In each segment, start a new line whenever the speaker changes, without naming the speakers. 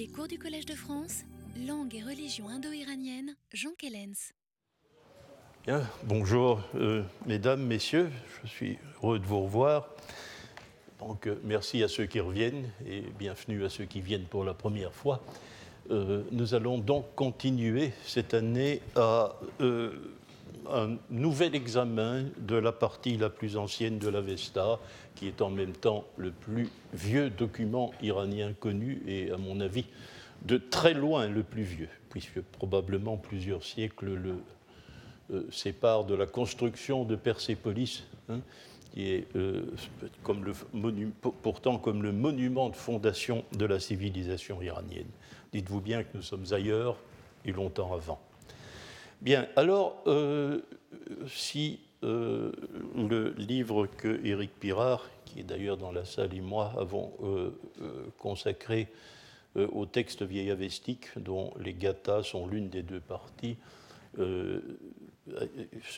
Les cours du Collège de France, langue et religion indo-iranienne, Jean Kellens.
Bien, bonjour euh, mesdames, messieurs, je suis heureux de vous revoir. Donc euh, merci à ceux qui reviennent et bienvenue à ceux qui viennent pour la première fois. Euh, nous allons donc continuer cette année à un nouvel examen de la partie la plus ancienne de l'Avesta, qui est en même temps le plus vieux document iranien connu et, à mon avis, de très loin le plus vieux, puisque probablement plusieurs siècles le euh, séparent de la construction de Persépolis, hein, qui est euh, pourtant comme le monument de fondation de la civilisation iranienne. Dites-vous bien que nous sommes ailleurs et longtemps avant. Bien, alors, euh, si euh, le livre que Éric Pirard, qui est d'ailleurs dans la salle, et moi avons euh, consacré au texte vieillavestique, dont les gathas sont l'une des deux parties,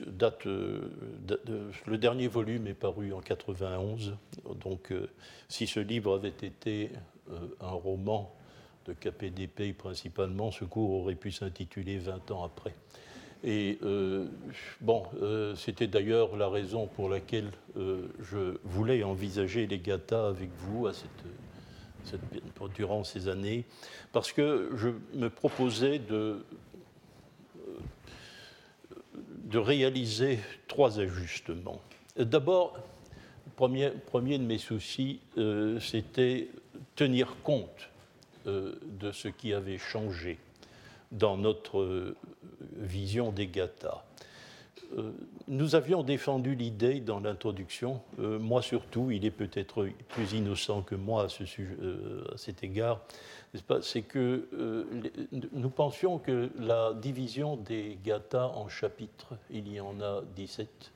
date, le dernier volume est paru en 91. Donc, si ce livre avait été un roman de KPDP principalement, ce cours aurait pu s'intituler 20 ans après. Et euh, bon, euh, c'était d'ailleurs la raison pour laquelle euh, je voulais envisager les GATA avec vous à cette, durant ces années, parce que je me proposais de, réaliser trois ajustements. D'abord, premier, premier, de mes soucis, c'était tenir compte de ce qui avait changé dans notre euh, vision des gathas. Euh, nous avions défendu l'idée dans l'introduction, euh, moi surtout, il est peut-être plus innocent que moi à, cet égard, c'est que nous pensions que la division des gathas en chapitres, il y en a 17,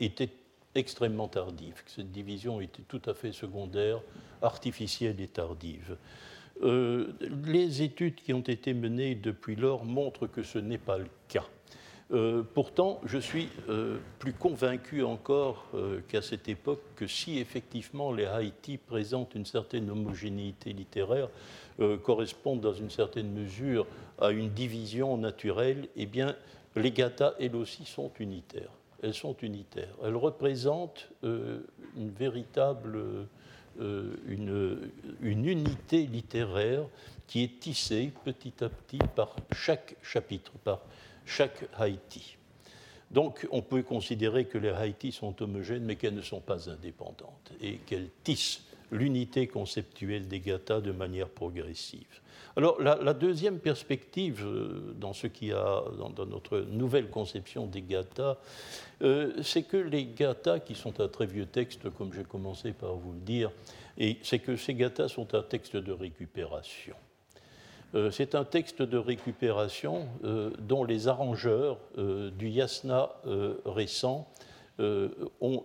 était extrêmement tardive, cette division était tout à fait secondaire, artificielle et tardive. Euh, les études qui ont été menées depuis lors montrent que ce n'est pas le cas. Euh, pourtant, je suis euh, plus convaincu encore qu'à cette époque que si effectivement les Haïti présentent une certaine homogénéité littéraire, correspondent dans une certaine mesure à une division naturelle, eh bien, les Gathas, elles aussi, sont unitaires. Elles sont unitaires. Elles représentent une véritable une, une, unité littéraire qui est tissée petit à petit par chaque chapitre, par chaque Haïti. Donc on peut considérer que les Haïti sont homogènes, mais qu'elles ne sont pas indépendantes et qu'elles tissent l'unité conceptuelle des gathas de manière progressive. Alors la, deuxième perspective euh, dans ce qui a dans, notre nouvelle conception des gathas, euh, c'est que les gathas, qui sont un très vieux texte, comme j'ai commencé par vous le dire, et c'est que ces gathas sont un texte de récupération. Euh, c'est un texte de récupération dont les arrangeurs du yasna récent ont,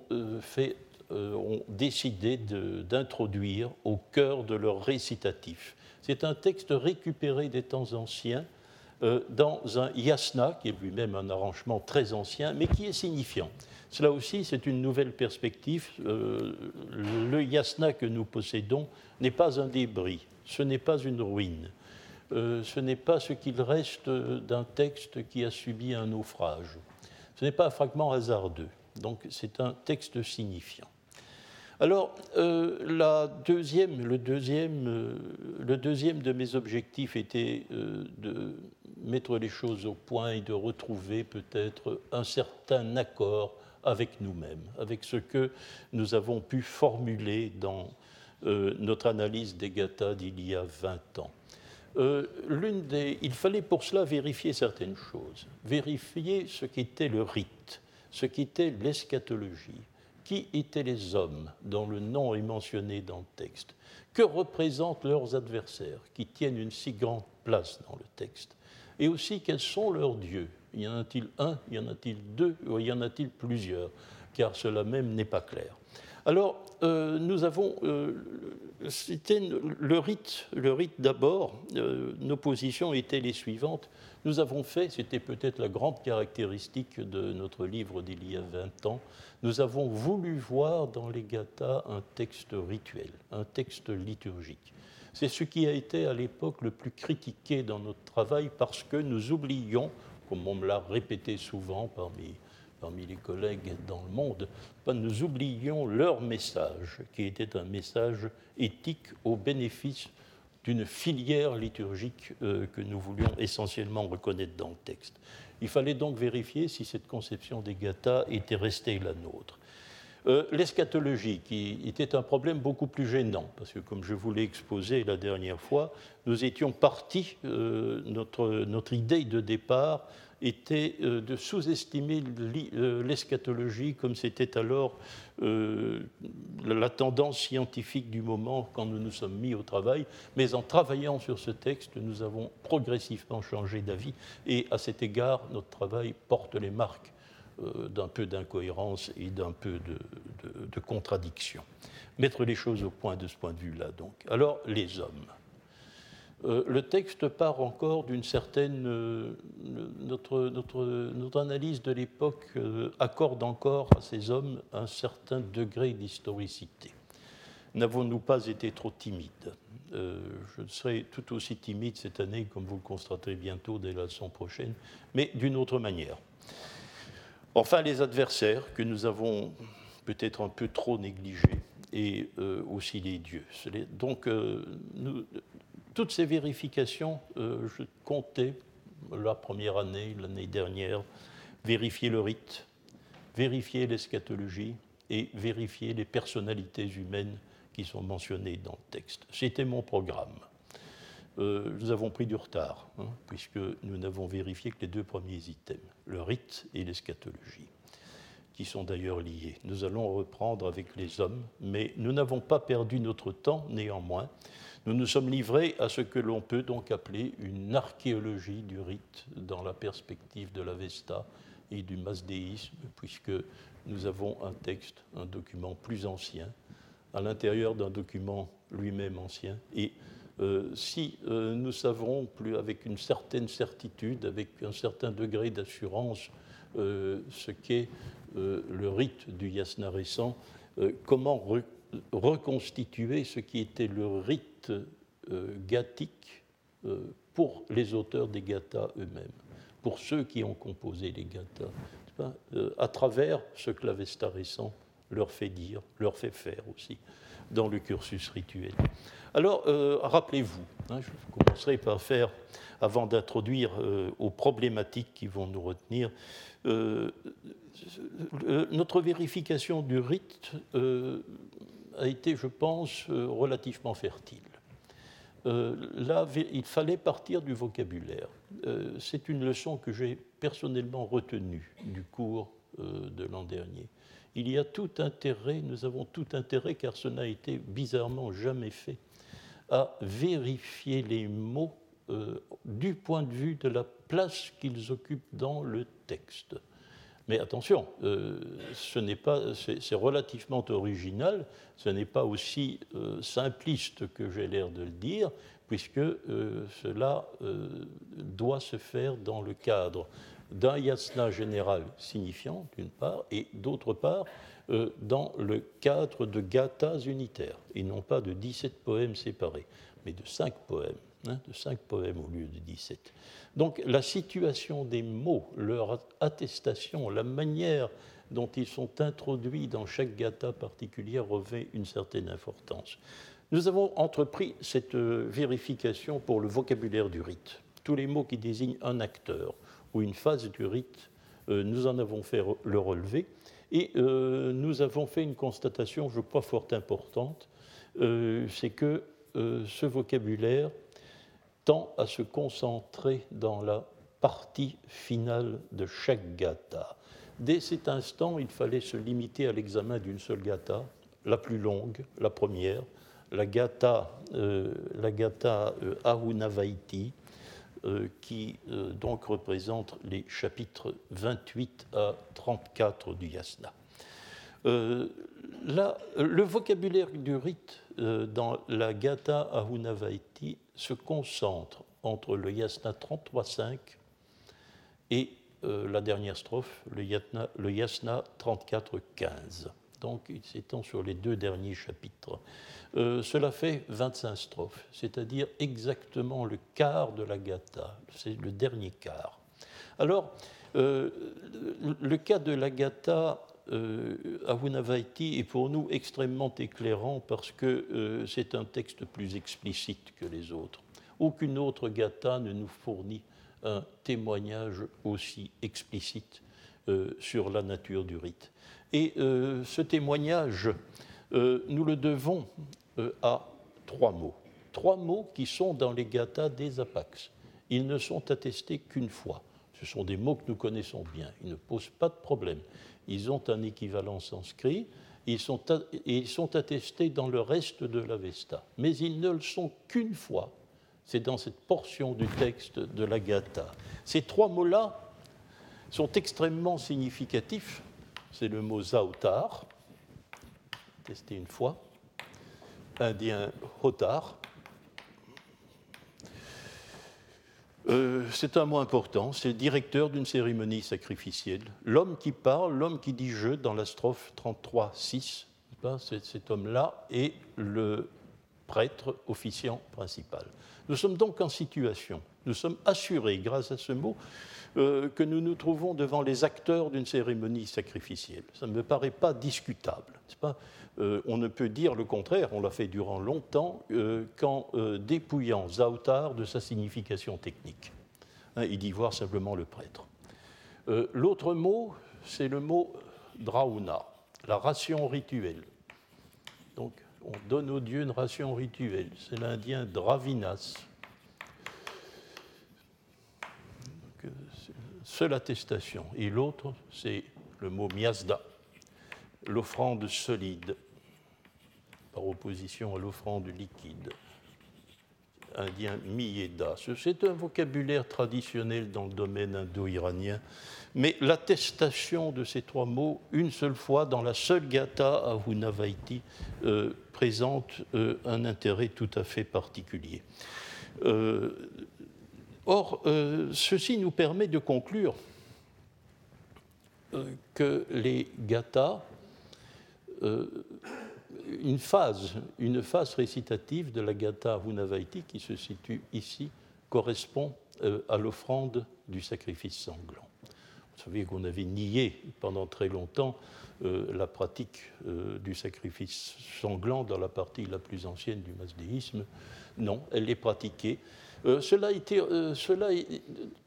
décidé d'introduire au cœur de leur récitatif c'est un texte récupéré des temps anciens euh, dans un yasna, qui est lui-même un arrangement très ancien, mais qui est signifiant. Cela aussi, c'est une nouvelle perspective. Euh, le yasna que nous possédons n'est pas un débris, ce n'est pas une ruine, euh, ce n'est pas ce qu'il reste d'un texte qui a subi un naufrage, ce n'est pas un fragment hasardeux, donc c'est un texte signifiant. Alors, euh, deuxième, le, deuxième, euh, le, deuxième, de mes objectifs était euh, de mettre les choses au point et de retrouver peut-être un certain accord avec nous-mêmes, avec ce que nous avons pu formuler dans notre analyse des gathas d'il y a 20 ans. Il fallait pour cela vérifier certaines choses, vérifier ce qu'était le rite, ce qu'était l'eschatologie, qui étaient les hommes dont le nom est mentionné dans le texte Que représentent leurs adversaires qui tiennent une si grande place dans le texte Et aussi quels sont leurs dieux? Y en a-t-il un? Y en a-t-il deux? Ou y en a-t-il plusieurs? Car cela même n'est pas clair. Alors, euh, nous avons. Euh, c'était le rite, le rite d'abord. Euh, nos positions étaient les suivantes. Nous avons fait, c'était peut-être la grande caractéristique de notre livre d'il y a 20 ans, nous avons voulu voir dans les gathas un texte rituel, un texte liturgique. C'est ce qui a été à l'époque le plus critiqué dans notre travail parce que nous oublions, comme on me l'a répété souvent parmi, parmi les collègues dans le monde, nous oublions leur message, qui était un message éthique au bénéfice d'une filière liturgique euh, que nous voulions essentiellement reconnaître dans le texte. Il fallait donc vérifier si cette conception des gathas était restée la nôtre. Euh, l'eschatologie, qui était un problème beaucoup plus gênant, parce que comme je vous l'ai exposé la dernière fois, nous étions partis, euh, notre, notre idée de départ était euh, de sous-estimer euh, l'eschatologie comme c'était alors euh, la tendance scientifique du moment quand nous nous sommes mis au travail. Mais en travaillant sur ce texte, nous avons progressivement changé d'avis et à cet égard, notre travail porte les marques d'un peu d'incohérence et d'un peu de, de contradiction. Mettre les choses au point de ce point de vue-là, donc. Alors, les hommes. Euh, le texte part encore d'une certaine. Euh, notre, notre, notre, analyse de l'époque euh, accorde encore à ces hommes un certain degré d'historicité. N'avons-nous pas été trop timides? Je serai tout aussi timide cette année, comme vous le constaterez bientôt dès la leçon prochaine, mais d'une autre manière. Enfin, les adversaires que nous avons peut-être un peu trop négligés et aussi les dieux. Donc, nous, toutes ces vérifications, euh, je comptais la première année, l'année dernière, vérifier le rite, vérifier l'eschatologie et vérifier les personnalités humaines qui sont mentionnées dans le texte. C'était mon programme. Euh, nous avons pris du retard, hein, puisque nous n'avons vérifié que les deux premiers items, le rite et l'eschatologie, qui sont d'ailleurs liés. Nous allons reprendre avec les hommes, mais nous n'avons pas perdu notre temps néanmoins nous nous sommes livrés à ce que l'on peut donc appeler une archéologie du rite dans la perspective de l'Avesta et du masdéisme, puisque nous avons un texte, un document plus ancien, à l'intérieur d'un document lui-même ancien. Et euh, si euh, nous savons plus avec une certaine certitude, avec un certain degré d'assurance, euh, ce qu'est le rite du yasna récent, comment reconstituer ce qui était le rite euh, gathique euh, pour les auteurs des gathas eux-mêmes, pour ceux qui ont composé les gathas, euh, à travers ce que l'Avesta récent leur fait dire, leur fait faire aussi dans le cursus rituel. Alors, rappelez-vous, hein, je commencerai par faire, avant d'introduire aux problématiques qui vont nous retenir, notre vérification du rite a été, je pense, euh, relativement fertile. Euh, là, il fallait partir du vocabulaire. Euh, c'est une leçon que j'ai personnellement retenue du cours de l'an dernier. Il y a tout intérêt, nous avons tout intérêt, car ce n'a été bizarrement jamais fait, à vérifier les mots du point de vue de la place qu'ils occupent dans le texte. Mais attention, euh, ce n'est pas, c'est relativement original, ce n'est pas aussi euh, simpliste que j'ai l'air de le dire, puisque euh, cela doit se faire dans le cadre d'un yasna général signifiant, d'une part, et d'autre part, dans le cadre de gathas unitaires, et non pas de 17 poèmes séparés, mais de 5 poèmes, hein, de 5 poèmes au lieu de 17. Donc la situation des mots, leur attestation, la manière dont ils sont introduits dans chaque gata particulière revêt une certaine importance. Nous avons entrepris cette euh, vérification pour le vocabulaire du rite. Tous les mots qui désignent un acteur ou une phase du rite, euh, nous en avons fait le relevé et euh, nous avons fait une constatation, je crois, fort importante, c'est que ce vocabulaire tend à se concentrer dans la partie finale de chaque gata. Dès cet instant, il fallait se limiter à l'examen d'une seule gata, la plus longue, la première, la gata, euh, euh, Ahunavaiti, euh, qui donc représente les chapitres 28 à 34 du yasna. Là, le vocabulaire du rite dans la gata Ahunavaiti se concentre entre le yasna 33.5 et euh, la dernière strophe, le, yasna, le yasna 34.15. s'étend sur les deux derniers chapitres. Euh, cela fait 25 strophes, c'est-à-dire exactement le quart de la Gatha, c'est le dernier quart. Alors, euh, le cas de la Gatha euh, à Vunavaiti est pour nous extrêmement éclairant parce que c'est un texte plus explicite que les autres. Aucune autre Gatha ne nous fournit un témoignage aussi explicite sur la nature du rite. Et ce témoignage, nous le devons a trois mots. Trois mots qui sont dans les gathas des Apax. Ils ne sont attestés qu'une fois. Ce sont des mots que nous connaissons bien. Ils ne posent pas de problème. Ils ont un équivalent sanskrit. Ils sont, attestés dans le reste de l'Avesta. Mais ils ne le sont qu'une fois. C'est dans cette portion du texte de la Gatha. Ces trois mots-là sont extrêmement significatifs. C'est le mot Zautar, testé une fois indien Hotar. Euh, c'est un mot important, c'est le directeur d'une cérémonie sacrificielle. L'homme qui parle, l'homme qui dit je dans la strophe 33-6, cet homme-là est le prêtre officiant principal. Nous sommes donc en situation, nous sommes assurés, grâce à ce mot, euh, que nous nous trouvons devant les acteurs d'une cérémonie sacrificielle. Ça ne me paraît pas discutable. Pas? Euh, on ne peut dire le contraire, on l'a fait durant longtemps, euh, qu'en euh, dépouillant Zautar de sa signification technique. Hein, il dit voir simplement le prêtre. L'autre mot, c'est le mot drauna, la ration rituelle. Donc, on donne aux dieux une ration rituelle. C'est l'indien Dravinas. Seule attestation. Et l'autre, c'est le mot miasda l'offrande solide, par opposition à l'offrande liquide. Indien Miyeda. C'est un vocabulaire traditionnel dans le domaine indo-iranien, mais l'attestation de ces trois mots, une seule fois, dans la seule gata à euh, présente euh, un intérêt tout à fait particulier. Euh, or, ceci nous permet de conclure que les gathas une phase, une phase récitative de la Gatha Vunavaiti qui se situe ici correspond euh, à l'offrande du sacrifice sanglant. Vous savez qu'on avait nié pendant très longtemps euh, la pratique du sacrifice sanglant dans la partie la plus ancienne du masdéisme. Non, elle est pratiquée euh, cela, euh, cela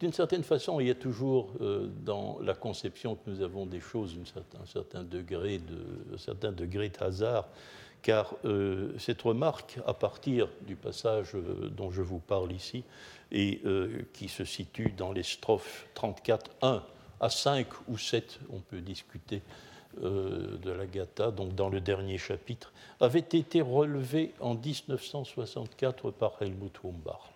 d'une certaine façon, il y a toujours euh, dans la conception que nous avons des choses un certain, degré de, un certain degré de hasard, car cette remarque, à partir du passage dont je vous parle ici, et qui se situe dans les strophes 34, 1 à 5 ou 7, on peut discuter de la Gatha, donc dans le dernier chapitre, avait été relevée en 1964 par Helmut Humbach.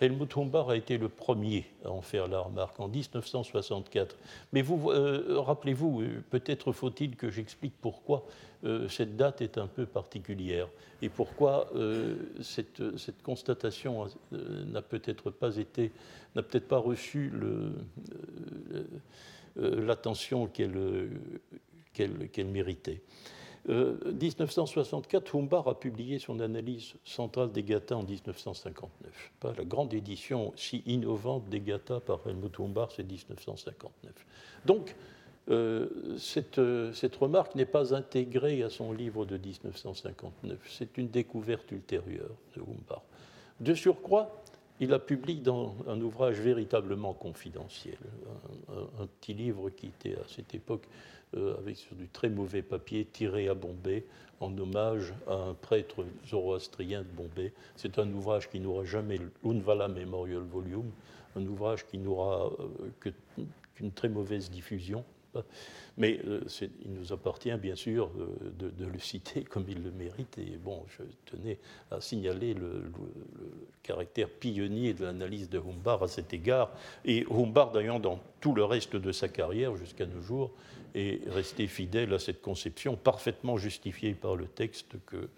Helmut Humbach a été le premier à en faire la remarque en 1964. Mais vous, euh, rappelez-vous, euh, peut-être faut-il que j'explique pourquoi euh, cette date est un peu particulière et pourquoi cette, constatation n'a peut-être pas été, n'a peut-être pas reçu l'attention qu'elle méritait. 1964, euh, Humbard a publié son analyse centrale des Gathas en 1959. Pas la grande édition si innovante des Gathas par Helmut Humbard, c'est 1959. Donc, euh, cette, euh, cette, remarque n'est pas intégrée à son livre de 1959. C'est une découverte ultérieure de Humbard. De surcroît, il a publié dans un ouvrage véritablement confidentiel, un petit livre qui était à cette époque avec sur du très mauvais papier tiré à Bombay en hommage à un prêtre zoroastrien de Bombay. C'est un ouvrage qui n'aura jamais l'Unvala Memorial Volume, un ouvrage qui n'aura euh, qu'une très mauvaise diffusion. Mais euh, il nous appartient bien sûr de, le citer comme il le mérite. Et bon, je tenais à signaler le, caractère pionnier de l'analyse de Humbard à cet égard. Et Humbard, d'ailleurs, dans tout le reste de sa carrière jusqu'à nos jours, et rester fidèle à cette conception parfaitement justifiée par le texte que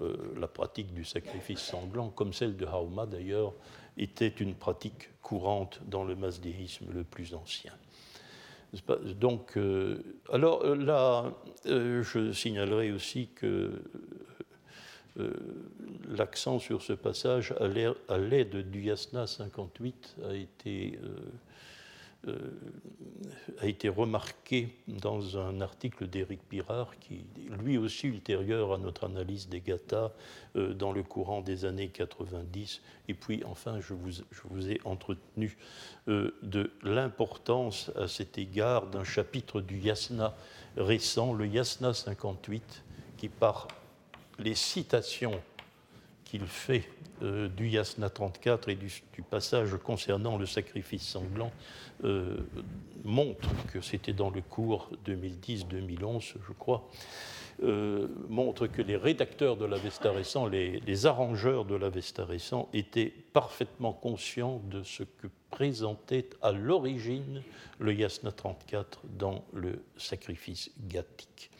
euh, la pratique du sacrifice sanglant, comme celle de Hauma d'ailleurs, était une pratique courante dans le masdéisme le plus ancien. Donc, alors là, je signalerai aussi que l'accent sur ce passage à l'aide du Yasna 58 a été euh, a été remarqué dans un article d'Éric Pirard, qui lui aussi ultérieur à notre analyse des GATA euh, dans le courant des années 90. Et puis enfin, je vous, je vous ai entretenu euh, de l'importance à cet égard d'un chapitre du Yasna récent, le Yasna 58, qui par les citations qu'il fait euh, du Yasna 34 et du, passage concernant le sacrifice sanglant euh, montre que c'était dans le cours 2010-2011, je crois, euh, montre que les rédacteurs de l'Avesta récent, les, les, arrangeurs de l'Avesta récent étaient parfaitement conscients de ce que présentait à l'origine le Yasna 34 dans le sacrifice gathique.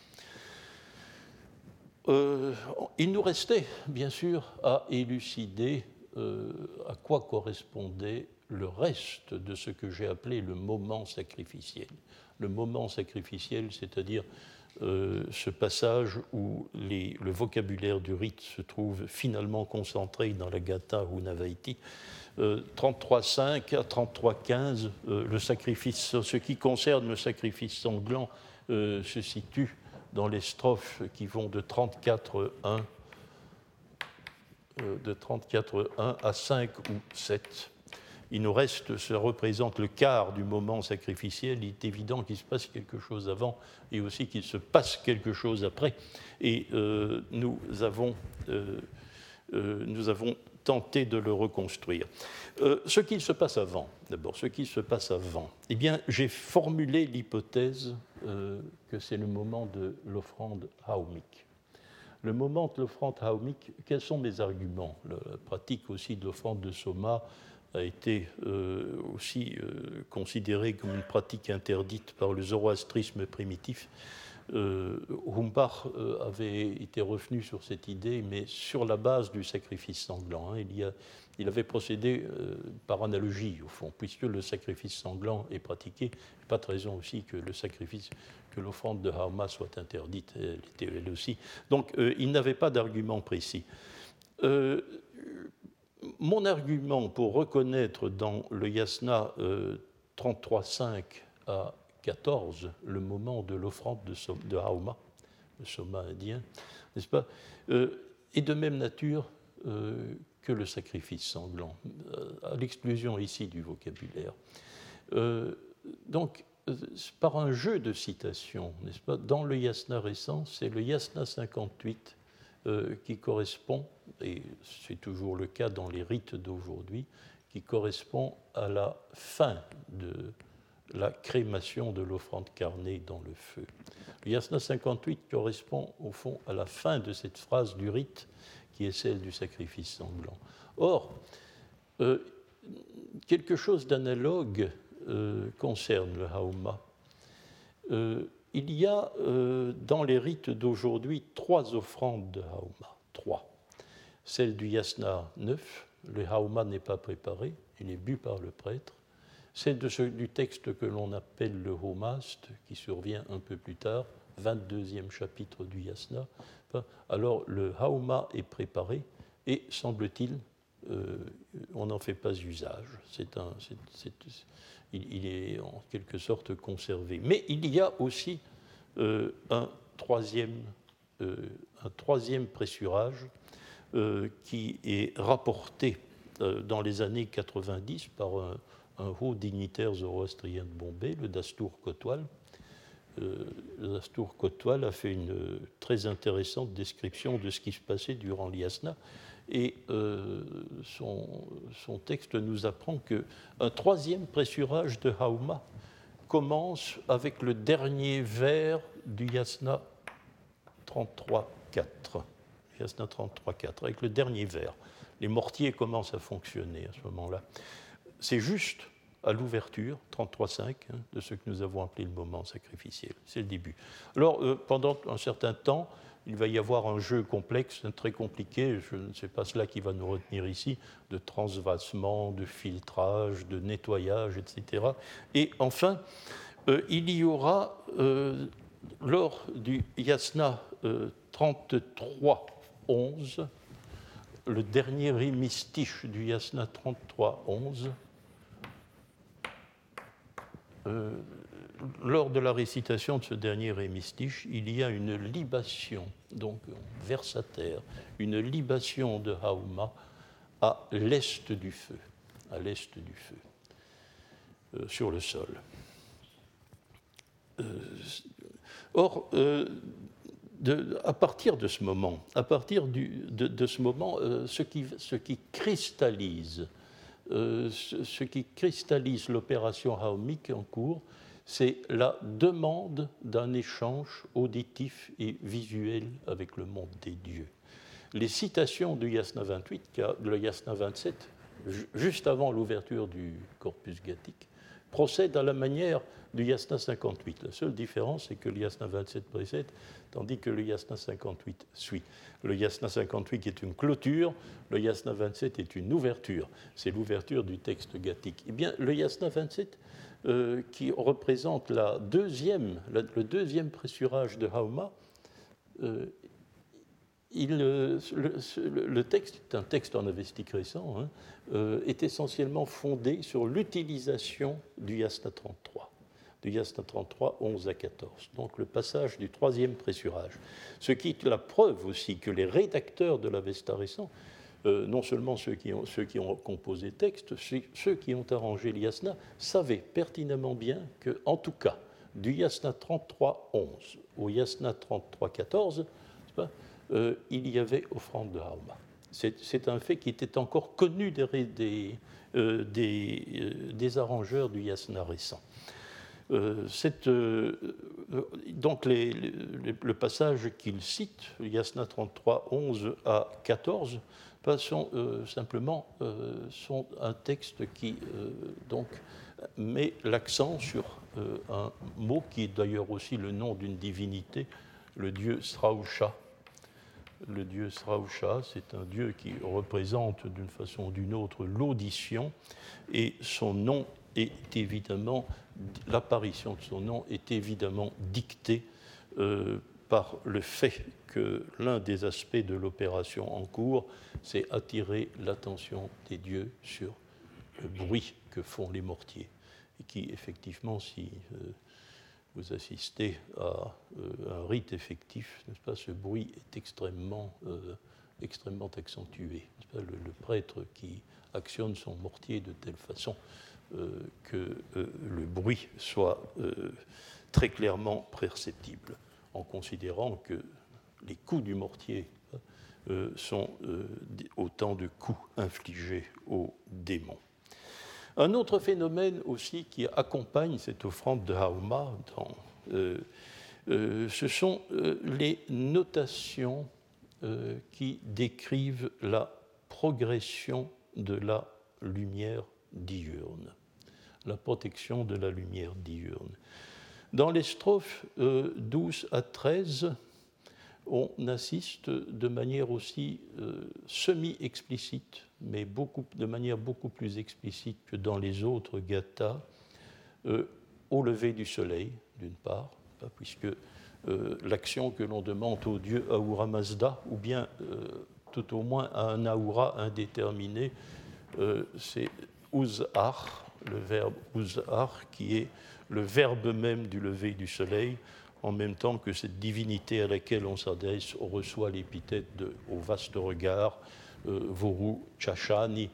Euh, il nous restait, bien sûr, à élucider euh, à quoi correspondait le reste de ce que j'ai appelé le moment sacrificiel. Le moment sacrificiel, c'est-à-dire euh, ce passage où le vocabulaire du rite se trouve finalement concentré dans la Gata ou Navaiti. 33.5 à 33.15, le sacrifice, ce qui concerne le sacrifice sanglant se situe dans les strophes qui vont de 34.1 euh, de 34.1 à 5 ou 7. Il nous reste, ça représente le quart du moment sacrificiel. Il est évident qu'il se passe quelque chose avant et aussi qu'il se passe quelque chose après. Et euh, nous, avons, euh, nous avons tenté de le reconstruire. ce qu'il se passe avant, d'abord, ce qui se passe avant, eh bien, j'ai formulé l'hypothèse euh, que c'est le moment de l'offrande haomique. Le moment de l'offrande haomique, quels sont mes arguments? La pratique aussi de l'offrande de Soma a été euh, aussi euh, considérée comme une pratique interdite par le zoroastrisme primitif. Euh, avait été revenu sur cette idée, mais sur la base du sacrifice sanglant. Hein. il avait procédé euh, par analogie, au fond, puisque le sacrifice sanglant est pratiqué. Pas de raison aussi que le sacrifice, que l'offrande de Harma soit interdite, elle était elle aussi. Donc, euh, il n'avait pas d'argument précis. Euh, mon argument pour reconnaître dans le yasna 33.5 à 14 le moment de l'offrande de, de Hauma, le soma indien, n'est-ce pas, est de même nature que le sacrifice sanglant, euh, à l'exclusion ici du vocabulaire. Euh, donc, euh, par un jeu de citations, n'est-ce pas, dans le yasna récent, c'est le yasna 58 qui correspond, et c'est toujours le cas dans les rites d'aujourd'hui, qui correspond à la fin de la crémation de l'offrande carnée dans le feu. Le yasna 58 correspond au fond à la fin de cette phrase du rite qui est celle du sacrifice sanglant. Or, euh, quelque chose d'analogue euh, concerne le hauma. Euh, il y a dans les rites d'aujourd'hui trois offrandes de hauma. Trois. Celle du yasna 9, le hauma n'est pas préparé, il est bu par le prêtre. Celle de ce, du texte que l'on appelle le homast, qui survient un peu plus tard, 22e chapitre du yasna, alors le hauma est préparé et, semble-t-il, euh, on n'en fait pas usage. il, est en quelque sorte conservé. Mais il y a aussi euh, un, troisième, euh, un troisième pressurage qui est rapporté dans les années 90 par un, un haut dignitaire zoroastrien de Bombay, le Dastour Kotwal, Dastour Kotwal a fait une très intéressante description de ce qui se passait durant l'Iasna. Et euh, son, son, texte nous apprend qu'un troisième pressurage de Hauma commence avec le dernier vers du Yasna 33.4. Yasna 33.4, avec le dernier vers. Les mortiers commencent à fonctionner à ce moment-là. C'est juste à l'ouverture, 33.5, hein, de ce que nous avons appelé le moment sacrificiel. C'est le début. Alors, euh, pendant un certain temps, il va y avoir un jeu complexe, très compliqué, je ne sais pas cela qui va nous retenir ici, de transvasement, de filtrage, de nettoyage, etc. Et enfin, il y aura, lors du yasna 33.11, le dernier hémistiche du yasna 33.11, euh, lors de la récitation de ce dernier hémistiche, il y a une libation, donc versataire, une libation de Hauma à l'est du feu, à l'est du feu, euh, sur le sol. Euh, or, à partir de ce moment, à ce, qui, cristallise, ce, qui cristallise l'opération haomique en cours, c'est la demande d'un échange auditif et visuel avec le monde des dieux. Les citations du Yasna 28, le Yasna 27, juste avant l'ouverture du corpus gathique, procèdent à la manière du Yasna 58. La seule différence, c'est que le Yasna 27 précède, tandis que le Yasna 58 suit. Le Yasna 58 est une clôture, le Yasna 27 est une ouverture. C'est l'ouverture du texte gathique. Eh bien, le Yasna 27 euh, qui représente le deuxième pressurage de Hauma, euh, il, le, le, texte un texte en avestique récent, hein, euh, est essentiellement fondé sur l'utilisation du Yasna 33, du Yasna 33, 11 à 14, donc le passage du troisième pressurage. Ce qui est la preuve aussi que les rédacteurs de l'Avesta récent euh, non seulement ceux qui, ont, ceux qui ont composé le texte, ceux qui ont arrangé l'yasna savaient pertinemment bien que, en tout cas, du yasna 33.11 au yasna 33.14, euh, il y avait offrande de Hauma. C'est un fait qui était encore connu des, euh, des, arrangeurs du yasna récent. Donc le passage qu'il cite, Yasna 33, 11 à 14, sont euh, simplement euh, un texte qui euh, met l'accent sur un mot qui est d'ailleurs aussi le nom d'une divinité, le dieu Srausha. Le dieu Srausha, c'est un dieu qui représente d'une façon ou d'une autre l'audition, et son nom est évidemment, l'apparition de son nom est évidemment dictée par le fait que l'un des aspects de l'opération en cours, c'est attirer l'attention des dieux sur le bruit que font les mortiers, et qui effectivement, si euh, vous assistez à euh, un rite effectif, pas, ce bruit est extrêmement, euh, accentué. Le, prêtre qui actionne son mortier de telle façon que le bruit soit très clairement perceptible en considérant que les coups du mortier euh, sont euh, autant de coups infligés aux démons. Un autre phénomène aussi qui accompagne cette offrande de Hauma, euh, ce sont les notations qui décrivent la progression de la lumière diurne, la protection de la lumière diurne. Dans les strophes 12 euh, à 13, on assiste de manière aussi euh, semi-explicite, mais de manière beaucoup plus explicite que dans les autres gathas, euh, au lever du soleil, d'une part, puisque l'action que l'on demande au dieu Ahura Mazda, ou bien tout au moins à un Ahura indéterminé, c'est Uzar, le verbe Uzar, qui est le verbe même du lever du soleil, en même temps que cette divinité à laquelle on s'adresse, reçoit l'épithète de au vaste regard, euh, Voru Chachani,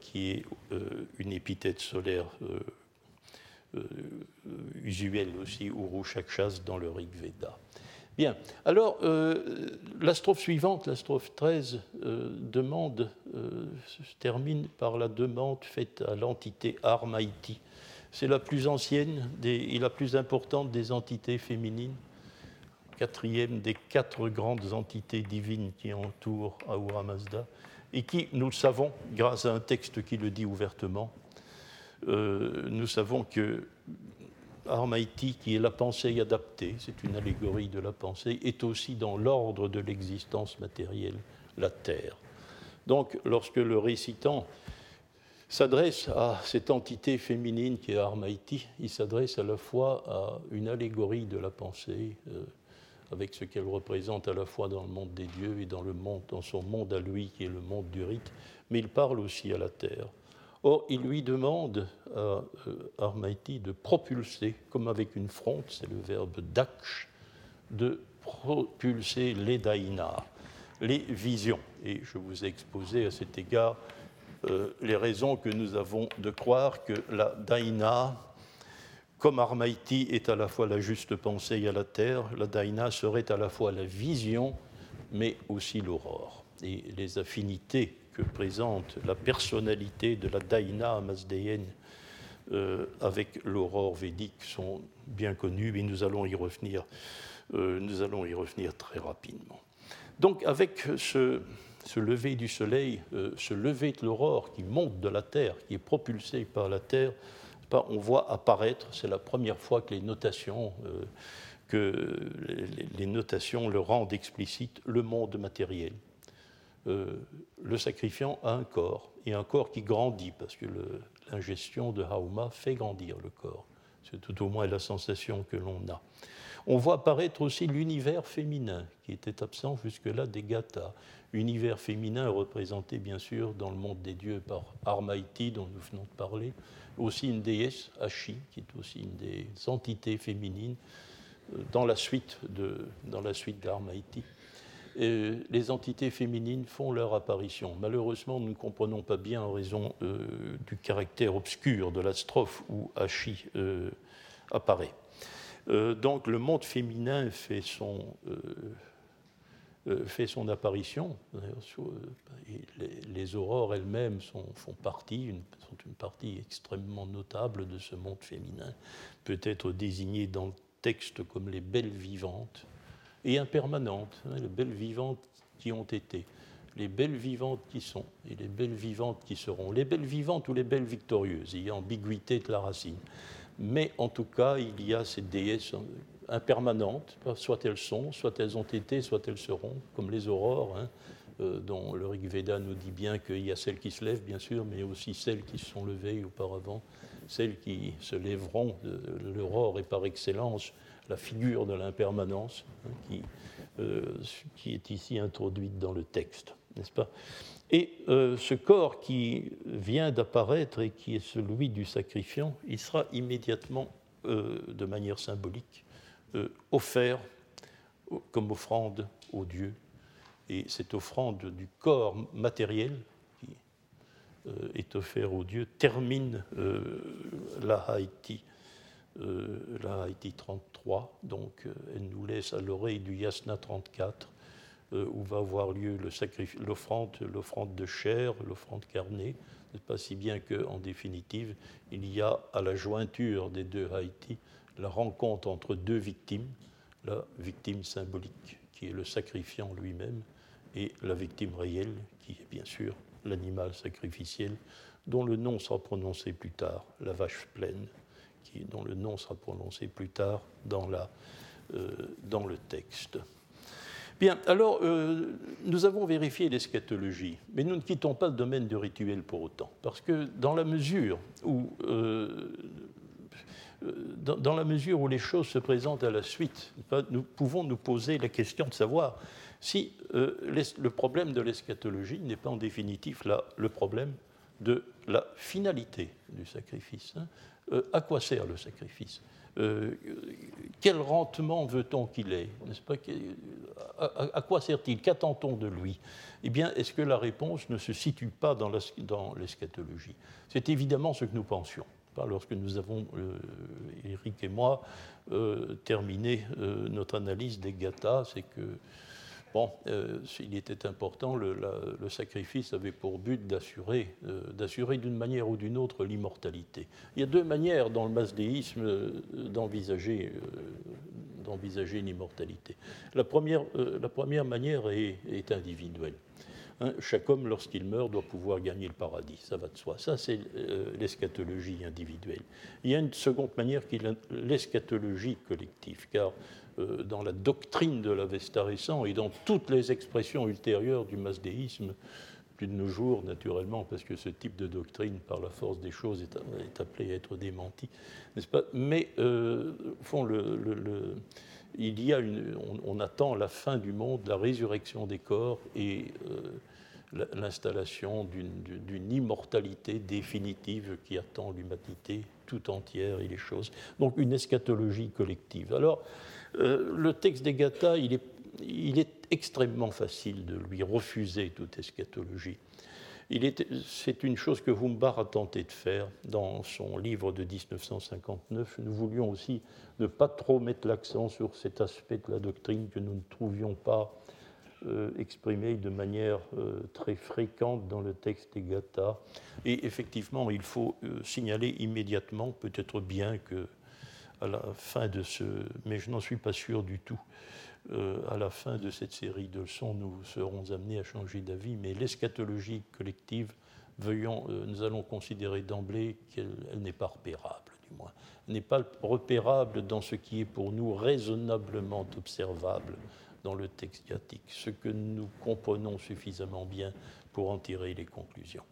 qui est euh, une épithète solaire euh, usuelle aussi, Uru Chakshas dans le Rig Veda. Bien, alors la strophe suivante, la strophe 13, demande, se termine par la demande faite à l'entité Armaïti c'est la plus ancienne et la plus importante des entités féminines, quatrième des quatre grandes entités divines qui entourent Ahura Mazda, et qui, nous le savons, grâce à un texte qui le dit ouvertement, euh, nous savons que Armaïti, qui est la pensée adaptée, c'est une allégorie de la pensée, est aussi dans l'ordre de l'existence matérielle, la Terre. Donc, lorsque le récitant s'adresse à cette entité féminine qui est Armaïti. Il s'adresse à la fois à une allégorie de la pensée, euh, avec ce qu'elle représente à la fois dans le monde des dieux et dans, son monde à lui, qui est le monde du rite, mais il parle aussi à la terre. Or, il lui demande à euh, Armaïti de propulser, comme avec une fronte, c'est le verbe daksh, de propulser les daïnas, les visions. Et je vous ai exposé à cet égard les raisons que nous avons de croire que la daïna, comme Armaïti est à la fois la juste pensée à la terre, la daïna serait à la fois la vision, mais aussi l'aurore. Et les affinités que présente la personnalité de la Daïna masdéenne euh, avec l'aurore védique sont bien connues et nous allons y revenir, euh, nous allons y revenir très rapidement. Donc avec ce, lever du soleil, euh, ce lever de l'aurore qui monte de la Terre, qui est propulsé par la Terre, on voit apparaître, c'est la première fois que les notations, que les notations le rendent explicite, le monde matériel. Euh, le sacrifiant a un corps, et un corps qui grandit, parce que l'ingestion de Hauma fait grandir le corps. C'est tout au moins la sensation que l'on a. On voit apparaître aussi l'univers féminin, qui était absent jusque-là des Gathas. Univers féminin représenté bien sûr dans le monde des dieux par Armaïti, dont nous venons de parler, aussi une déesse, Ashi, qui est aussi une des entités féminines, euh, dans la suite d'Armaïti les entités féminines font leur apparition. Malheureusement, nous ne comprenons pas bien en raison euh, du caractère obscur de la strophe où Hachi euh, apparaît. Euh, donc le monde féminin fait son, fait son apparition. Les, aurores elles-mêmes font partie, sont une partie extrêmement notable de ce monde féminin, peut être désigné dans le texte comme les belles vivantes et impermanentes, hein, les belles vivantes qui ont été, les belles vivantes qui sont et les belles vivantes qui seront, les belles vivantes ou les belles victorieuses, il y a ambiguïté de la racine. Mais en tout cas, il y a ces déesses impermanentes, soit elles sont, soit elles ont été, soit elles seront, comme les aurores, hein, euh, dont le Rig Veda nous dit bien qu'il y a celles qui se lèvent, bien sûr, mais aussi celles qui se sont levées auparavant, celles qui se lèveront. L'aurore est par excellence la figure de l'impermanence hein, euh, qui, est ici introduite dans le texte, n'est-ce pas? Et euh, ce corps qui vient d'apparaître et qui est celui du sacrifiant, il sera immédiatement, euh, de manière symbolique, offert comme offrande au Dieu. Et cette offrande du corps matériel qui est offert au Dieu termine la Haïti euh, la Haïti 33, donc euh, elle nous laisse à l'oreille du Yasna 34, euh, où va avoir lieu l'offrande de chair, l'offrande carnée, pas si bien qu'en définitive, il y a à la jointure des deux Haïti la rencontre entre deux victimes, la victime symbolique, qui est le sacrifiant lui-même, et la victime réelle, qui est bien sûr l'animal sacrificiel, dont le nom sera prononcé plus tard, la vache pleine dont le nom sera prononcé plus tard dans, euh, dans le texte. Bien, alors nous, nous avons vérifié l'eschatologie, mais nous ne quittons pas le domaine du rituel pour autant, parce que dans la mesure où, euh, où les choses se présentent à la suite, nous pouvons nous poser la question de savoir si euh, le problème de l'eschatologie n'est pas en définitive le problème de la finalité du sacrifice. Hein. Euh, à quoi sert le sacrifice? Euh, quel rendement veut-on qu'il ait à, quoi sert-il? Qu'attend-on de lui? Eh bien, est-ce que la réponse ne se situe pas dans l'eschatologie? C'est évidemment ce que nous pensions. Lorsque nous avons, Eric euh, et moi, terminé notre analyse des gathas, c'est que Bon, euh, il était important, le, sacrifice avait pour but euh, d'assurer d'une manière ou d'une autre l'immortalité. Il y a deux manières dans le masdéisme euh, d'envisager l'immortalité. La première, la première manière est, individuelle. Hein, chaque homme, lorsqu'il meurt, doit pouvoir gagner le paradis, ça va de soi. Ça, c'est l'eschatologie individuelle. Il y a une seconde manière qui est l'eschatologie collective, car euh, dans la doctrine de l'Avesta récent et dans toutes les expressions ultérieures du masdéisme, plus de nos jours, naturellement, parce que ce type de doctrine, par la force des choses, est, appelé à être démenti, n'est-ce pas? Mais, euh, au fond, il y a une, on, attend la fin du monde, la résurrection des corps et euh, l'installation d'une immortalité définitive qui attend l'humanité tout entière et les choses. Donc, une eschatologie collective. Alors, euh, le texte des Gata, il est il est extrêmement facile de lui refuser toute eschatologie. C'est une chose que Humbard a tenté de faire dans son livre de 1959. Nous voulions aussi ne pas trop mettre l'accent sur cet aspect de la doctrine que nous ne trouvions pas euh, exprimé de manière euh, très fréquente dans le texte des Gata. Et effectivement, il faut euh, signaler immédiatement, peut-être bien que à la fin de ce, mais je n'en suis pas sûr du tout, euh, à la fin de cette série de leçons, nous serons amenés à changer d'avis, mais l'eschatologie collective, veuillons, nous allons considérer d'emblée qu'elle n'est pas repérable, du moins. Elle n'est pas repérable dans ce qui est pour nous raisonnablement observable dans le texte diatique, ce que nous comprenons suffisamment bien pour en tirer les conclusions.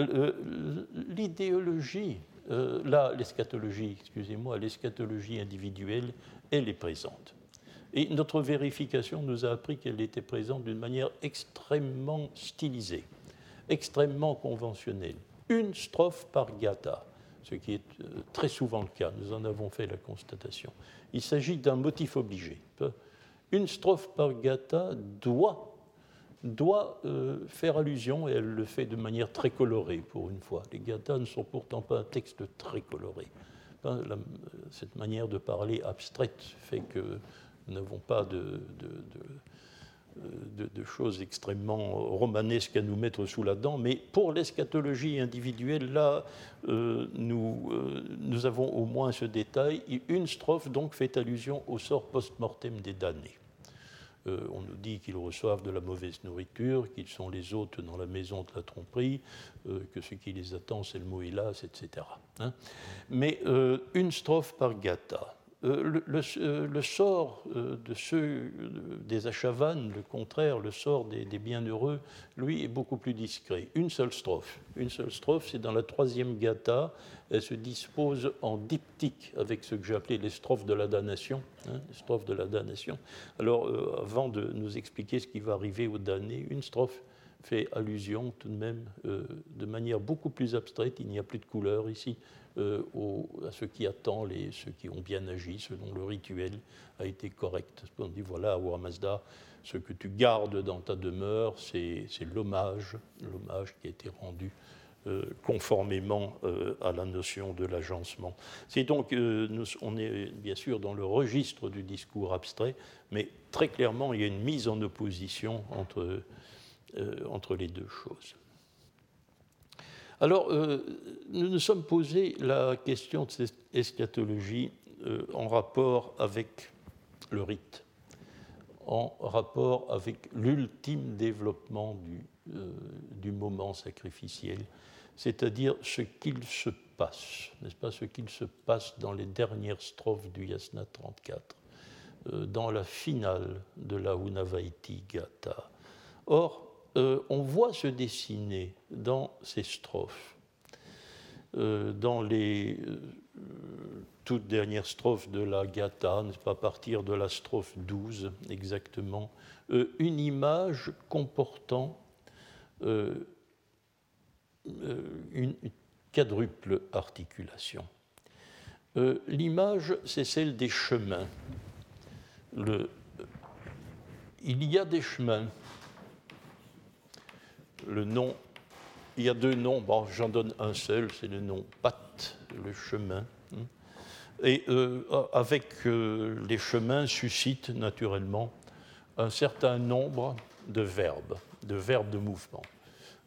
Euh, l'idéologie, là, l'eschatologie, excusez-moi, l'eschatologie individuelle, elle est présente. Et notre vérification nous a appris qu'elle était présente d'une manière extrêmement stylisée, extrêmement conventionnelle. Une strophe par gata, ce qui est euh, très souvent le cas, nous en avons fait la constatation. Il s'agit d'un motif obligé. Une strophe par gata doit, euh, faire allusion, et elle le fait de manière très colorée pour une fois. Les gathas ne sont pourtant pas un texte très coloré. cette manière de parler abstraite fait que nous n'avons pas de, de, choses extrêmement romanesques à nous mettre sous la dent, mais pour l'eschatologie individuelle, là, euh, nous, euh, nous avons au moins ce détail. Une strophe donc fait allusion au sort post-mortem des damnés. Euh, on nous dit qu'ils reçoivent de la mauvaise nourriture, qu'ils sont les hôtes dans la maison de la tromperie, que ce qui les attend, c'est le mot hélas, etc. Hein. Mais une strophe par gata. Euh, euh, le, sort euh, de ceux des achavanes, le contraire, le sort des, bienheureux, lui est beaucoup plus discret. Une seule strophe. Une seule strophe, c'est dans la troisième gata. Elle se dispose en diptyque avec ce que j'ai appelé les strophes de la damnation. Hein, de la damnation. Alors, avant de nous expliquer ce qui va arriver aux damnés, une strophe fait allusion tout de même de manière beaucoup plus abstraite. Il n'y a plus de couleur ici euh, à ce qui attend les, ceux qui ont bien agi selon le rituel a été correct. On dit voilà, à Mazda, ce que tu gardes dans ta demeure, c'est l'hommage, l'hommage qui a été rendu euh, conformément euh, à la notion de l'agencement. C'est donc, on est bien sûr dans le registre du discours abstrait, mais très clairement, il y a une mise en opposition entre, entre les deux choses. Alors, euh, nous nous sommes posé la question de cette eschatologie euh, en rapport avec le rite, en rapport avec l'ultime développement du, euh, moment sacrificiel, c'est-à-dire ce qu'il se passe, n'est-ce pas, ce qu'il se passe dans les dernières strophes du Yasna 34, dans la finale de la Unavaiti Gata. Or, euh, on voit se dessiner dans ces strophes, euh, dans les euh, toutes dernières strophes de la Gata, n'est-ce pas, à partir de la strophe 12 exactement, une image comportant une quadruple articulation. L'image, c'est celle des chemins. Il y a des chemins le nom, il y a deux noms, j'en donne un seul, c'est le nom Pat, le chemin. Et euh, avec euh, les chemins suscite naturellement un certain nombre de verbes, de verbes de mouvement,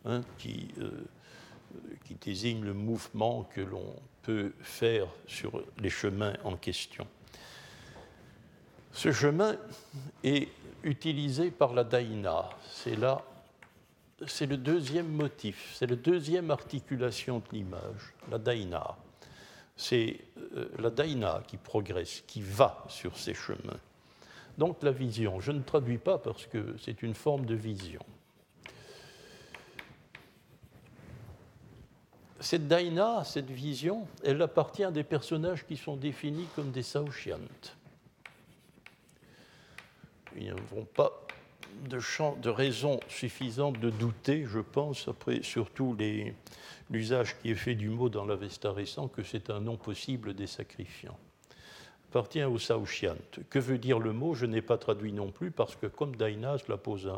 hein, qui, euh, qui désignent le mouvement que l'on peut faire sur les chemins en question. Ce chemin est utilisé par la Daïna. C'est là c'est le deuxième motif, c'est la deuxième articulation de l'image, la daïna. C'est euh, la daïna qui progresse, qui va sur ces chemins. Donc la vision, je ne traduis pas parce que c'est une forme de vision. cette Daina, cette vision, elle appartient à des personnages qui sont définis comme des Saoshyant. Ils n'avons pas de, champ, de raison suffisante de douter, je pense, après surtout l'usage qui est fait du mot dans l'Avesta récent, que c'est un nom possible des sacrifiants. Appartient aux Saoshyant. Que veut dire le mot? Je n'ai pas traduit non plus, parce que comme Daina, cela pose,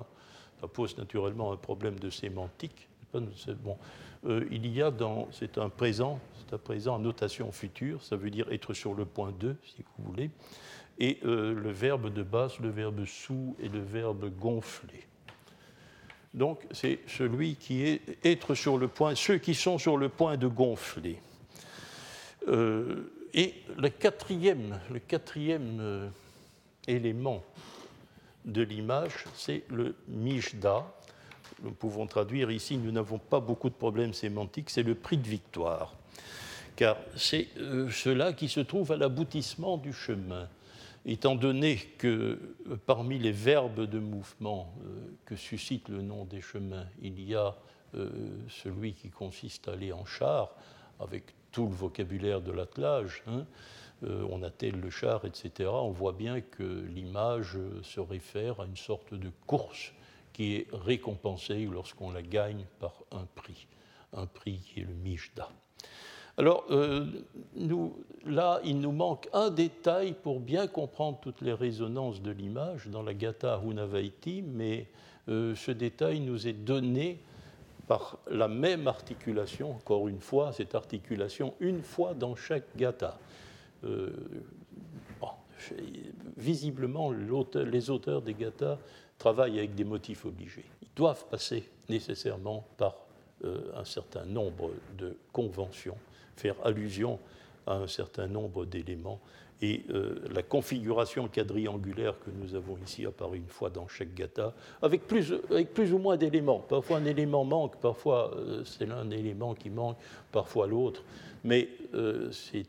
ça pose naturellement un problème de sémantique. Bon, euh, il y a dans, c'est un présent, c'est un présent en notation future, ça veut dire être sur le point 2, si vous voulez, et euh, le verbe de base, le verbe sous et le verbe gonfler. Donc c'est celui qui est être sur le point, ceux qui sont sur le point de gonfler. Euh, et le quatrième, le quatrième élément de l'image, c'est le mijda, nous pouvons traduire ici, nous n'avons pas beaucoup de problèmes sémantiques, c'est le prix de victoire. Car c'est euh, cela qui se trouve à l'aboutissement du chemin. Étant donné que euh, parmi les verbes de mouvement euh, que suscite le nom des chemins, il y a celui qui consiste à aller en char, avec tout le vocabulaire de l'attelage, hein, on attelle le char, etc., on voit bien que l'image se réfère à une sorte de course qui est récompensée lorsqu'on la gagne par un prix, un prix qui est le Mijda. Alors euh, là, il nous manque un détail pour bien comprendre toutes les résonances de l'image dans la Gatha Hunavaiti, mais euh, ce détail nous est donné par la même articulation, encore une fois, cette articulation une fois dans chaque Gatha. Euh, visiblement, les auteurs des Gathas travaillent avec des motifs obligés. Ils doivent passer nécessairement par un certain nombre de conventions, faire allusion à un certain nombre d'éléments. Et euh, la configuration quadriangulaire que nous avons ici apparaît une fois dans chaque gata, avec plus, ou moins d'éléments. Parfois un élément manque, parfois euh, c'est l'un élément qui manque, parfois l'autre. Mais c'est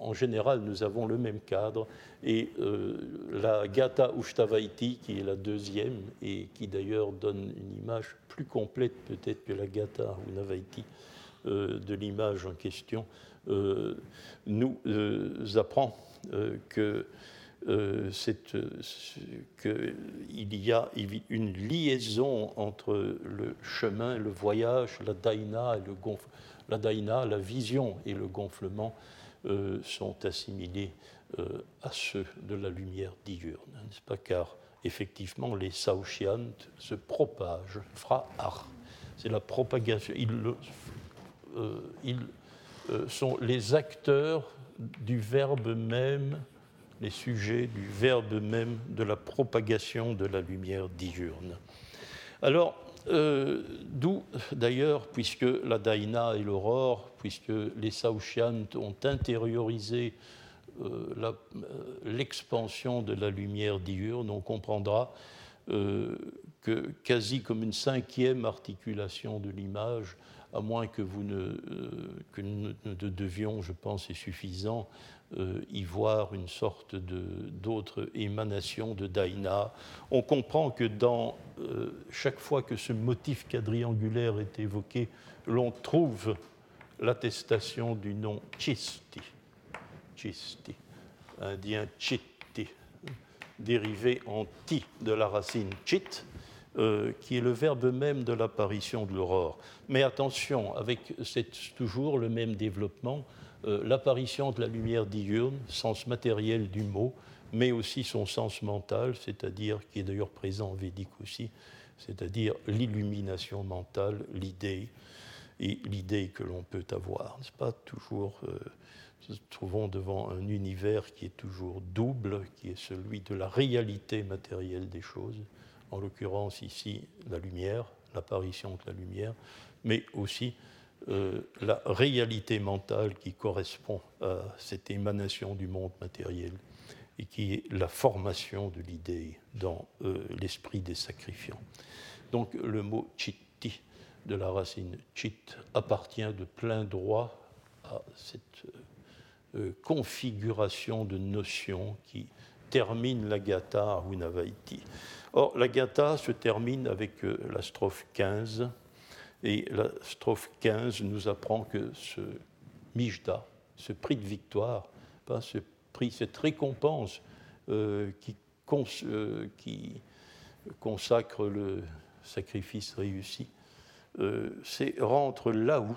en général, nous avons le même cadre. Et euh, la Gata Ushtavaiti, qui est la deuxième, et qui d'ailleurs donne une image plus complète peut-être que la Gata Unavaiti euh, de l'image en question, euh, nous apprend que qu'il y a une liaison entre le chemin, le voyage, la daina, et le la daina, la vision et le gonflement euh, sont assimilés euh, à ceux de la lumière diurne, n'est-ce pas? Car effectivement, les Saoshyant se propagent, fra-ar. C'est la propagation. Euh, ils sont les acteurs du verbe même, les sujets du verbe même de la propagation de la lumière diurne. Alors, euh, d'où, d'ailleurs, puisque la Daina et l'aurore, puisque les Saoshyant ont intériorisé euh, euh, l'expansion de la lumière diurne, on comprendra que quasi comme une cinquième articulation de l'image, à moins que, que nous ne devions, je pense, est suffisant, euh, y voir une sorte d'autre émanation de Daina. On comprend que dans euh, chaque fois que ce motif quadriangulaire est évoqué, l'on trouve l'attestation du nom Chisti, Chisti, indien Chitti, dérivé en ti de la racine chit, euh, qui est le verbe même de l'apparition de l'aurore. Mais attention, avec toujours le même développement, euh, l'apparition de la lumière diurne, sens matériel du mot, mais aussi son sens mental, c'est-à-dire, qui est d'ailleurs présent en védique aussi, c'est-à-dire l'illumination mentale, l'idée, et l'idée que l'on peut avoir. N'est-ce pas toujours euh, nous trouvons devant un univers qui est toujours double, qui est celui de la réalité matérielle des choses, en l'occurrence ici la lumière, l'apparition de la lumière, mais aussi euh, la réalité mentale qui correspond à cette émanation du monde matériel et qui est la formation de l'idée dans euh, l'esprit des sacrifiants. Donc le mot chitti de la racine chit appartient de plein droit à cette euh, configuration de notions qui termine la Gatha à Unavaiti. Or, la Gatha se termine avec la strophe 15 Et la strophe 15 nous apprend que ce Mijda, ce prix de victoire, ce prix, cette récompense euh, qui, euh, qui, consacre le sacrifice réussi, euh, rentre là où,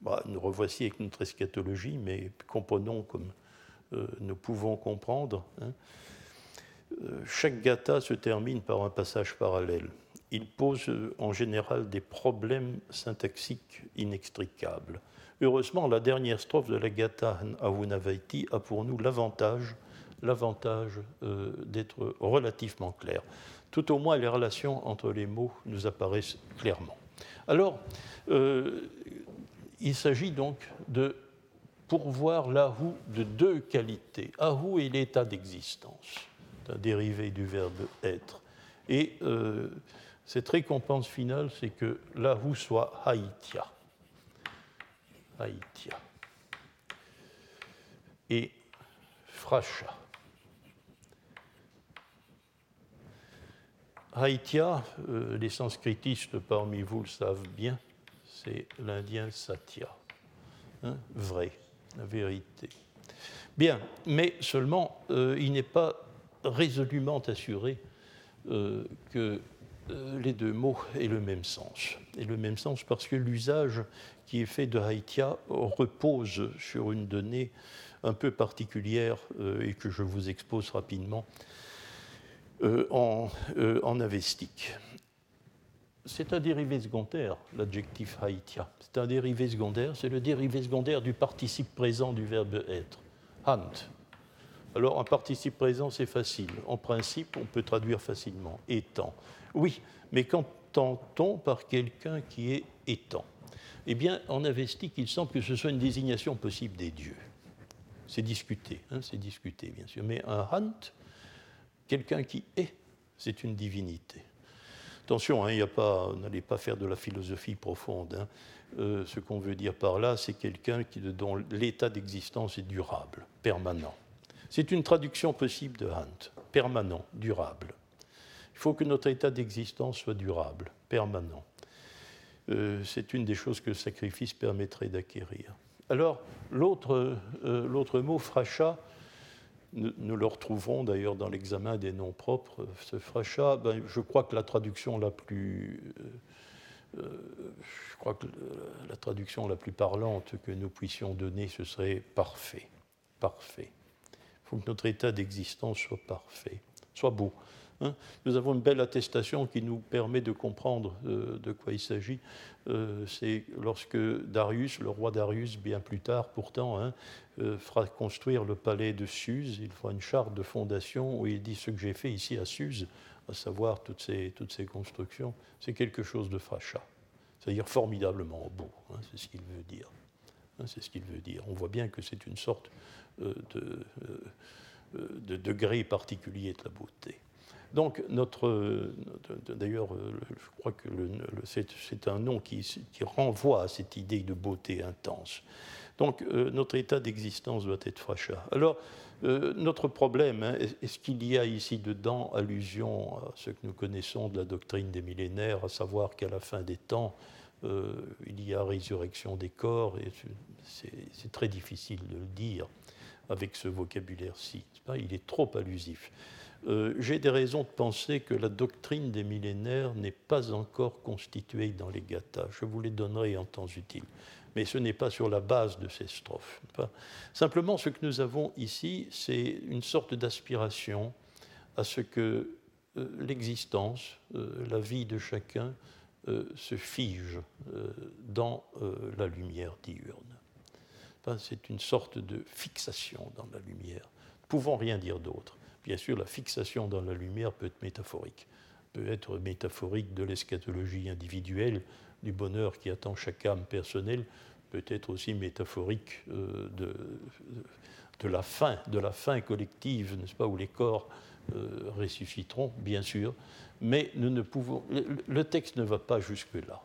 bah, nous revoici avec notre eschatologie, mais comprenons comme nous pouvons comprendre, hein, chaque gata se termine par un passage parallèle. Il pose en général des problèmes syntaxiques inextricables. Heureusement, la dernière strophe de la Gata Avunavaiti a pour nous l'avantage l'avantage euh, d'être relativement clair. Tout au moins, les relations entre les mots nous apparaissent clairement. Alors, euh, il s'agit donc de pourvoir l'ahou de deux qualités. Ahou est l'état d'existence, un dérivé du verbe être. Et euh, cette récompense finale, c'est que l'ahou soit haïtia. Haïtia. Et Fracha. Haïtia, euh, les sanskritistes parmi vous le savent bien, c'est l'indien Satya. Hein, vrai, vérité. Bien, mais seulement, euh, il n'est pas résolument assuré euh, que les deux mots aient le même sens. Et le même sens parce que l'usage qui est fait de Haïtia repose sur une donnée un peu particulière euh, et que je vous expose rapidement euh, en, euh, en avestique. C'est un dérivé secondaire, l'adjectif Haïtia. C'est un dérivé secondaire, c'est le dérivé secondaire du participe présent du verbe être. Hant. Alors, un participe présent, c'est facile. En principe, on peut traduire facilement. Étant. Oui, mais qu'entend-on par quelqu'un qui est étant? Eh bien, en avestique, il semble que ce soit une désignation possible des dieux. C'est discuté, hein, c'est discuté, bien sûr. Mais un Hant, quelqu'un qui est, c'est une divinité. Attention, hein, n'allez pas faire de la philosophie profonde. Hein. Euh, ce qu'on veut dire par là, c'est quelqu'un dont l'état d'existence est durable, permanent. C'est une traduction possible de Hunt, permanent, durable. Il faut que notre état d'existence soit durable, permanent. Euh, c'est une des choses que le sacrifice permettrait d'acquérir. Alors, l'autre euh, mot, fracha, nous, le retrouverons d'ailleurs dans l'examen des noms propres. Ce fracha, ben, je crois que la traduction la plus. Euh, je crois que la traduction la plus parlante que nous puissions donner, ce serait parfait. Parfait. Il faut que notre état d'existence soit parfait, soit beau. Hein. Nous avons une belle attestation qui nous permet de comprendre euh, de quoi il s'agit. Euh, c'est lorsque Darius, le roi Darius, bien plus tard pourtant, hein, euh, fera construire le palais de Suse. Il fera une charte de fondation où il dit ce que j'ai fait ici à Suse, à savoir toutes ces, toutes ces constructions, c'est quelque chose de frachat, c'est-à-dire formidablement beau. Hein, c'est ce qu'il veut dire. c'est ce qu'il veut dire. On voit bien que c'est une sorte de degré particulier de la beauté. Donc, notre, d'ailleurs, je crois que c'est un nom qui, renvoie à cette idée de beauté intense. Donc, euh, notre état d'existence doit être fracha. Alors, euh, notre problème, hein, est-ce qu'il y a ici dedans allusion à ce que nous connaissons de la doctrine des millénaires, à savoir qu'à la fin des temps, euh, il y a résurrection des corps, et c'est très difficile de le dire avec ce vocabulaire-ci. Il est trop allusif. Euh, j'ai des raisons de penser que la doctrine des millénaires n'est pas encore constituée dans les gathas. Je vous les donnerai en temps utile. Mais ce n'est pas sur la base de ces strophes. Simplement, ce que nous avons ici, c'est une sorte d'aspiration à ce que euh, l'existence, euh, la vie de chacun, se fige dans la lumière diurne. c'est une sorte de fixation dans la lumière. Ne pouvons rien dire d'autre. Bien sûr, la fixation dans la lumière peut être métaphorique, peut être métaphorique de l'eschatologie individuelle, du bonheur qui attend chaque âme personnelle, peut être aussi métaphorique euh, de, la fin, de la fin collective, n'est-ce pas, où les corps euh, ressusciteront, bien sûr, mais nous ne pouvons, le, texte ne va pas jusque-là.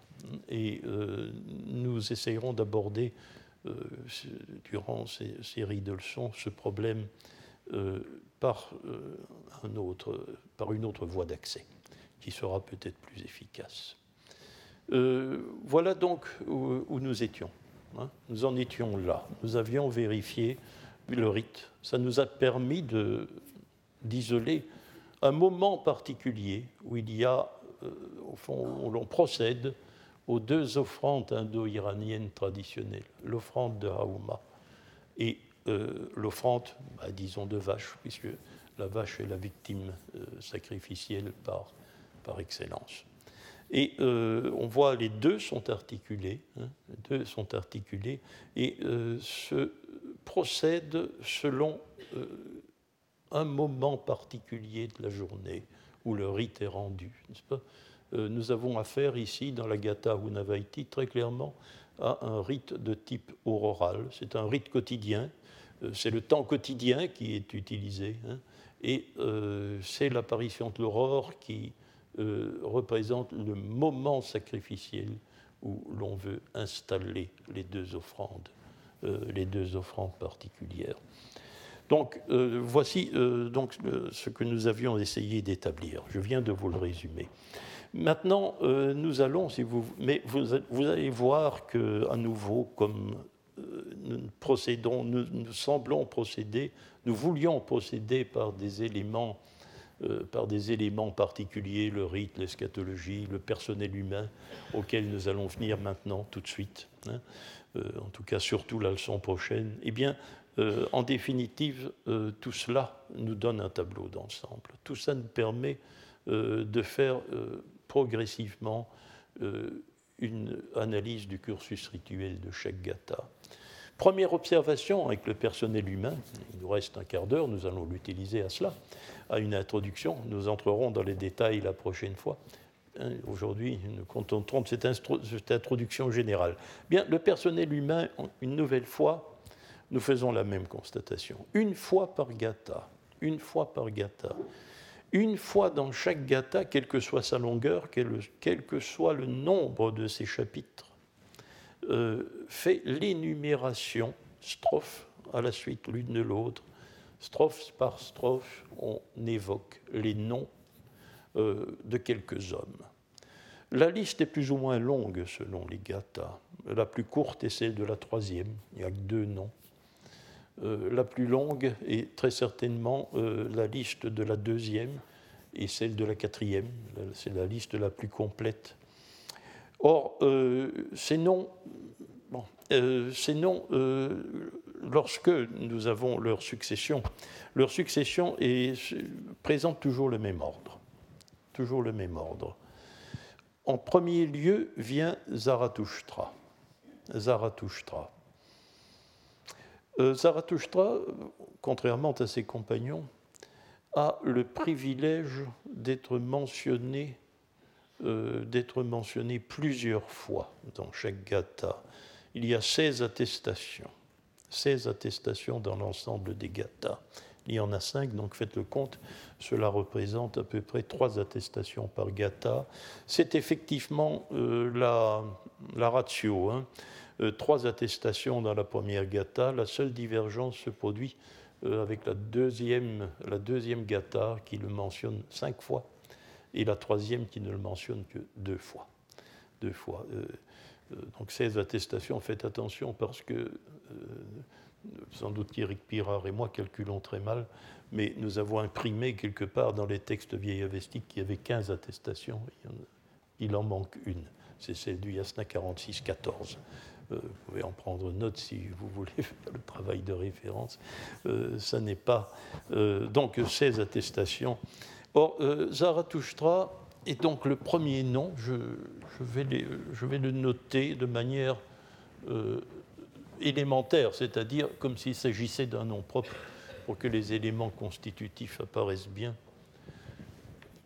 Et euh, nous essayerons d'aborder, durant ces séries de leçons, ce problème par, euh, par une autre voie d'accès, qui sera peut-être plus efficace. voilà donc où, nous étions. Hein. Nous en étions là. Nous avions vérifié le rite. Ça nous a permis d'isoler un moment particulier où il y a, au fond, où l'on procède aux deux offrandes indo-iraniennes traditionnelles, l'offrande de Haouma et euh, l'offrande, bah, disons, de vache, puisque la vache est la victime euh, sacrificielle par, par excellence. Et euh, on voit les deux sont articulés, hein, deux sont articulés et se procèdent selon un moment particulier de la journée où le rite est rendu, pas? Nous avons affaire ici, dans la Gatha Unavaiti, très clairement à un rite de type auroral. C'est un rite quotidien euh, c'est le temps quotidien qui est utilisé, hein, et euh, c'est l'apparition de l'aurore qui euh, représente le moment sacrificiel où l'on veut installer les deux offrandes, les deux offrandes particulières. Donc voici donc, ce que nous avions essayé d'établir. Je viens de vous le résumer. Maintenant, nous allons, mais vous, allez voir que, à nouveau, comme nous procédons, nous, semblons procéder, nous voulions procéder par des éléments, euh, par des éléments particuliers, le rite, l'eschatologie, le personnel humain, auquel nous allons venir maintenant, tout de suite, hein, euh, en tout cas surtout la leçon prochaine. Eh bien, euh, en définitive, tout cela nous donne un tableau d'ensemble. Tout ça nous permet de faire progressivement une analyse du cursus rituel de chaque gata. Première observation avec le personnel humain, il nous reste un quart d'heure, nous allons l'utiliser à cela, à une introduction. Nous entrerons dans les détails la prochaine fois. Hein, aujourd'hui, nous contentons de cette, cette, introduction générale. Bien, le personnel humain, une nouvelle fois, nous faisons la même constatation. Une fois par gata, une fois par gata, une fois dans chaque gata, quelle que soit sa longueur, quel que soit le nombre de ses chapitres, euh, fait l'énumération, strophe à la suite l'une de l'autre, strophe par strophe, on évoque les noms euh, de quelques hommes. La liste est plus ou moins longue selon les gathas. La plus courte est celle de la troisième, il n'y a que deux noms. Euh, la plus longue est très certainement la liste de la deuxième et celle de la quatrième. C'est la liste la plus complète Or, euh, ces noms, euh, euh, lorsque nous avons leur succession, leur succession est, présente toujours le même ordre. Toujours le même ordre. En premier lieu vient Zarathustra. Zarathustra. Zarathustra, contrairement à ses compagnons, a le privilège d'être mentionné euh, d'être mentionné plusieurs fois dans chaque gata. Il y a 16 attestations, 16 attestations dans l'ensemble des gathas. Il y en a 5, donc faites le compte, cela représente à peu près 3 attestations par gata. C'est effectivement euh, la, la, ratio. Hein. Euh, trois attestations dans la première gata. La seule divergence se produit avec la deuxième, la deuxième gata qui le mentionne 5 fois et la troisième qui ne le mentionne que deux fois. Euh, euh, donc ces attestations, faites attention parce que, euh, sans doute qu'Éric Pirard et moi calculons très mal, mais nous avons imprimé quelque part dans les textes vieillavestiques qu'il y avait 15 attestations, il en manque une, c'est celle du Yasna 46-14. Vous pouvez en prendre note si vous voulez faire le travail de référence. ça n'est pas. donc, ces attestations Or, euh, Zarathustra est donc le premier nom, je, vais, le noter de manière euh, élémentaire, c'est-à-dire comme s'il s'agissait d'un nom propre pour que les éléments constitutifs apparaissent bien.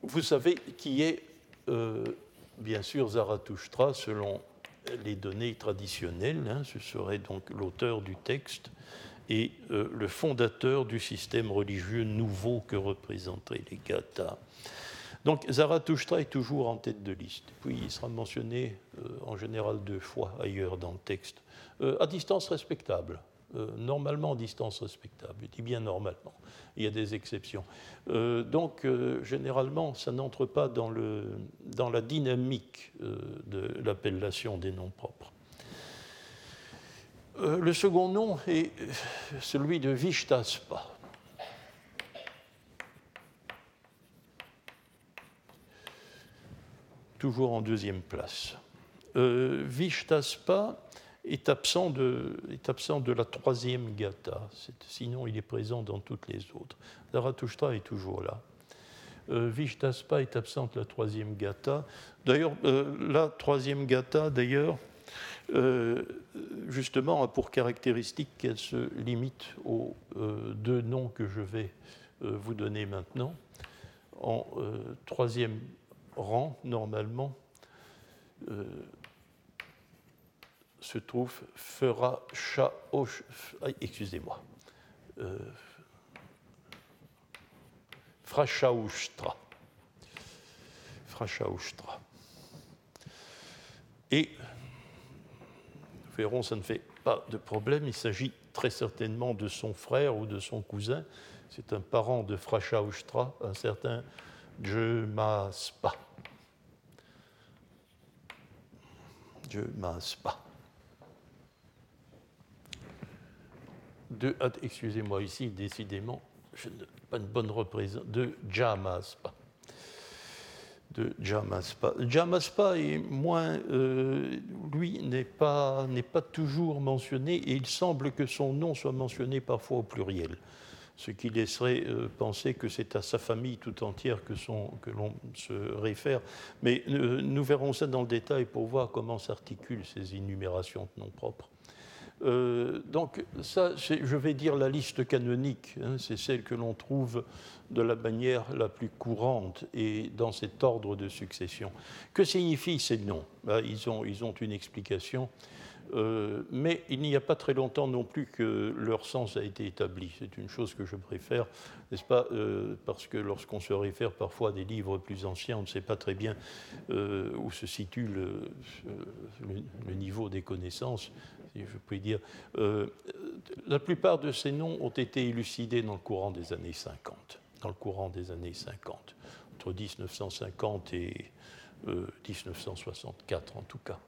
Vous savez qui est, euh, bien sûr, Zarathustra selon les données traditionnelles, hein, ce serait donc l'auteur du texte, et euh, le fondateur du système religieux nouveau que représenteraient les Gathas. Donc Zarathustra est toujours en tête de liste. Puis il sera mentionné euh, en général deux fois ailleurs dans le texte, euh, à distance respectable. Normalement en distance respectable. Je dis bien normalement. Il y a des exceptions. donc, généralement, ça n'entre pas dans, dans, la dynamique de l'appellation des noms propres. le second nom est celui de Vishtaspa. toujours en deuxième place. Euh, Vishtaspa est absent, de, est absent de la troisième gata, sinon il est présent dans toutes les autres. Zarathustra est toujours là. Euh, Vishtaspa est absent de la troisième gata. D'ailleurs, euh, la troisième gata, d'ailleurs, euh, justement, a pour caractéristique qu'elle se limite aux deux noms que je vais vous donner maintenant. En troisième rang, normalement, euh, se trouve fera excusez-moi, euh, Frashaustra. Frashaustra. Et nous verrons, ça ne fait pas de problème, il s'agit très certainement de son frère ou de son cousin. C'est un parent de Frashaustra, un certain Jemaspa. Je mince pas. Excusez-moi ici, décidément, je pas une bonne représentation, de Jamaspa. De Jamaspa. Est moins, euh, lui, n'est pas, toujours mentionné et il semble que son nom soit mentionné parfois au pluriel ce qui laisserait euh, penser que c'est à sa famille tout entière que, que l'on se réfère. Mais euh, nous verrons ça dans le détail pour voir comment s'articulent ces énumérations de noms propres. Euh, donc ça, je vais dire la liste canonique, hein, c'est celle que l'on trouve de la manière la plus courante et dans cet ordre de succession. Que signifient ces noms? Ben, ils, ont, ils ont une explication. Euh, mais il n'y a pas très longtemps non plus que leur sens a été établi. C'est une chose que je préfère, n'est-ce pas? Euh, Parce que lorsqu'on se réfère parfois à des livres plus anciens, on ne sait pas très bien où se situe le, niveau des connaissances, je dire. la plupart de ces noms ont été élucidés dans le courant des années 50. Dans le courant des années 50, entre 1950 et 1964 en tout cas.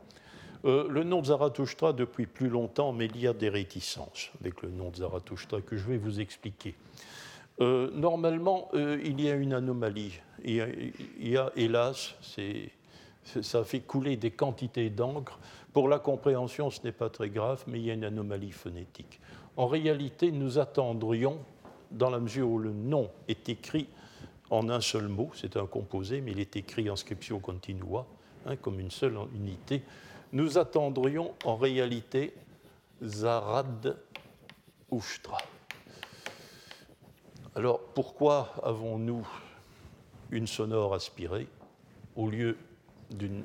Euh, le nom de Zarathustra depuis plus longtemps, mais il y a des réticences avec le nom de Zarathustra que je vais vous expliquer. Euh, normalement, euh, il y a une anomalie. Il y a, hélas, ça fait couler des quantités d'encre. Pour la compréhension, ce n'est pas très grave, mais il y a une anomalie phonétique. En réalité, nous attendrions, dans la mesure où le nom est écrit en un seul mot, c'est un composé, mais il est écrit en scriptio continua, hein, comme une seule unité, nous attendrions en réalité Zarad Ushtra. Alors pourquoi avons-nous une sonore aspirée au lieu d'une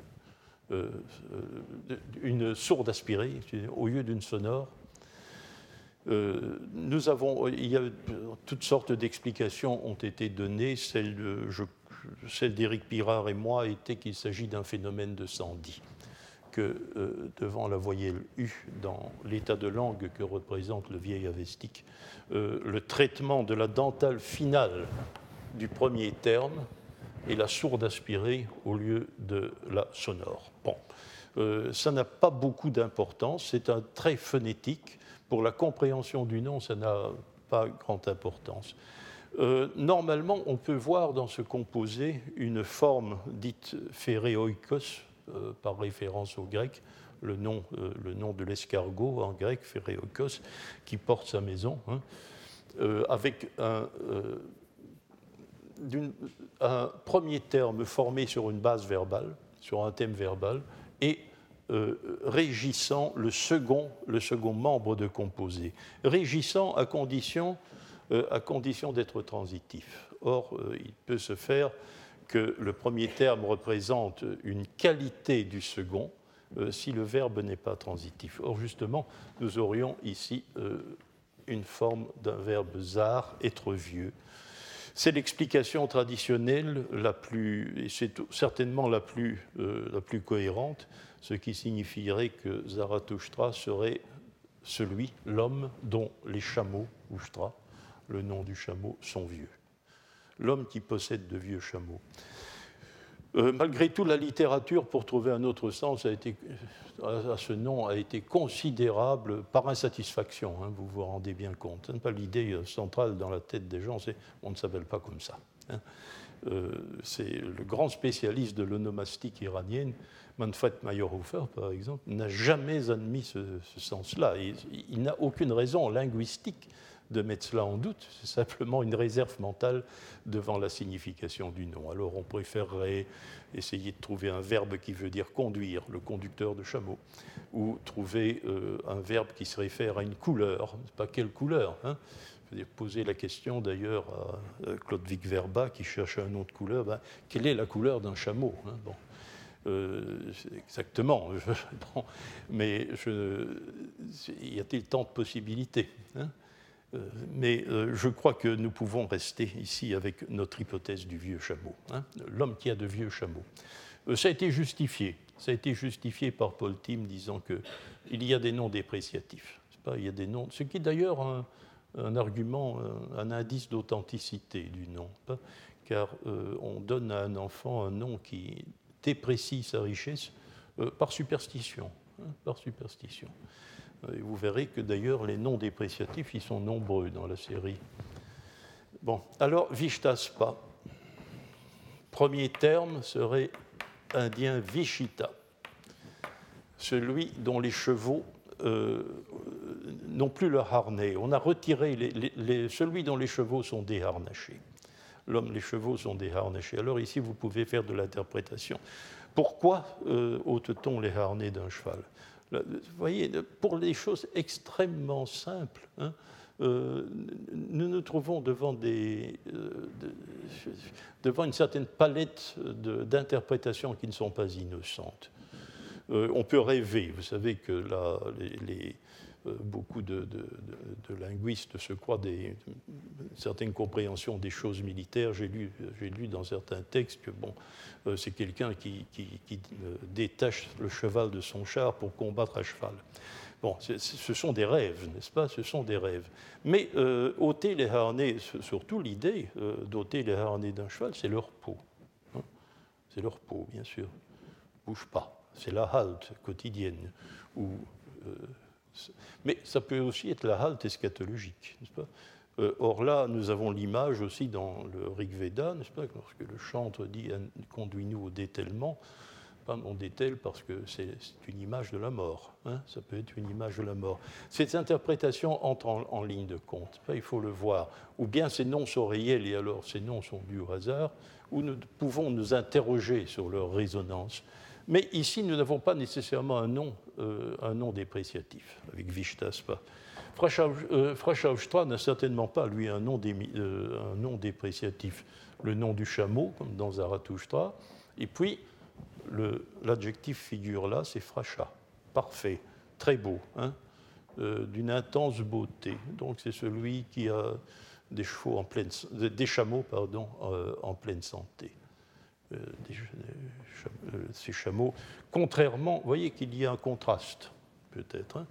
euh, euh, une sourde aspirée au lieu d'une sonore euh, nous avons, il y a toutes sortes d'explications ont été données. Celle, celle d'Éric Pirard et moi était qu'il s'agit d'un phénomène de Sandy que devant la voyelle U dans l'état de langue que représente le vieil avestique, le traitement de la dentale finale du premier terme est la sourde aspirée au lieu de la sonore. Bon, euh, ça n'a pas beaucoup d'importance, c'est un trait phonétique. Pour la compréhension du nom, ça n'a pas grande importance. normalement, on peut voir dans ce composé une forme dite phéréoikos, euh, par référence au grec, le nom, euh, le nom de l'escargot en grec, Phéréokos, qui porte sa maison, hein, euh, avec un, un, premier terme formé sur une base verbale, sur un thème verbal, et régissant le second, le second membre de composé, régissant à condition, condition d'être transitif. Or, il peut se faire que le premier terme représente une qualité du second euh, si le verbe n'est pas transitif. Or, justement, nous aurions ici euh, une forme d'un verbe zar, être vieux. C'est l'explication traditionnelle la plus, et c'est certainement la plus, euh, la plus cohérente, ce qui signifierait que Zarathustra serait celui, l'homme dont les chameaux, Oustra, le nom du chameau, sont vieux. L'homme qui possède de vieux chameaux. Euh, malgré tout, la littérature, pour trouver un autre sens, été, à ce nom a été considérable par insatisfaction, hein, vous vous rendez bien compte. N'est pas l'idée centrale dans la tête des gens, c'est on ne s'appelle pas comme ça. Hein. Euh, c'est le grand spécialiste de l'onomastique iranienne, Manfred Meyerhofer, par exemple, n'a jamais admis ce, sens-là. il n'a aucune raison linguistique de mettre cela en doute, c'est simplement une réserve mentale devant la signification du nom. Alors on préférerait essayer de trouver un verbe qui veut dire conduire, le conducteur de chameau, ou trouver euh, un verbe qui se réfère à une couleur, pas quelle couleur. Hein poser la question d'ailleurs à Claude Vic Verba qui cherche un nom de couleur, ben, quelle est la couleur d'un chameau hein? Bon. Euh, exactement. mais je, y a-t-il tant de possibilités hein? euh, mais euh, je crois que nous pouvons rester ici avec notre hypothèse du vieux chameau, hein, l'homme qui a de vieux chameaux. Euh, ça a été justifié. Ça a été justifié par Paul Tim disant qu'il y a des noms dépréciatifs. Il y a des noms, ce qui est d'ailleurs un, argument, un, indice d'authenticité du nom, car on donne à un enfant un nom qui déprécie sa richesse par superstition. Hein, par superstition. Vous verrez que d'ailleurs les noms dépréciatifs, ils sont nombreux dans la série. Bon, alors Vishtaspa. Premier terme serait indien Vishita, celui dont les chevaux euh, n'ont plus leur harnais. On a retiré celui dont les chevaux sont déharnachés. L'homme, les chevaux sont déharnachés. Alors ici, vous pouvez faire de l'interprétation. Pourquoi euh, ôte-t-on les harnais d'un cheval? Vous voyez, pour les choses extrêmement simples, hein, euh, nous nous trouvons devant, euh, une certaine palette d'interprétations qui ne sont pas innocentes. Euh, on peut rêver, vous savez que là, les, beaucoup de, linguistes se croient des, certaines compréhensions des choses militaires. J'ai lu, lu dans certains textes que bon, euh, c'est quelqu'un qui, euh, détache le cheval de son char pour combattre à cheval. Bon, ce sont des rêves, n'est-ce pas? Ce sont des rêves. Mais euh, ôter les harnais, surtout l'idée d'ôter les harnais d'un cheval, c'est leur peau. Hein. c'est leur peau, bien sûr. Bouge pas. C'est la halte quotidienne. Mais ça peut aussi être la halte eschatologique, n'est-ce pas? Euh, or là, nous avons l'image aussi dans le Rig Veda, n'est-ce pas, lorsque le chantre dit conduis-nous au détellement, on dételle parce que c'est une image de la mort. Hein, ça peut être une image de la mort. Cette interprétation entre en, ligne de compte. il faut le voir. Ou bien ces noms sont réels et alors ces noms sont dus au hasard, ou nous pouvons nous interroger sur leur résonance. Mais ici, nous n'avons pas nécessairement un nom, euh, un nom dépréciatif avec Vishtaspa. Fraschaustra euh, n'a certainement pas, lui, un nom, euh, un nom, dépréciatif. Le nom du chameau, comme dans Zarathustra. Et puis, l'adjectif figure là, c'est Fracha. Parfait, très beau, hein, euh, d'une intense beauté. Donc, c'est celui qui a des, chevaux en pleine, des chameaux pardon, en pleine santé. Ces chameaux, contrairement, vous voyez qu'il y a un contraste, peut-être. Hein,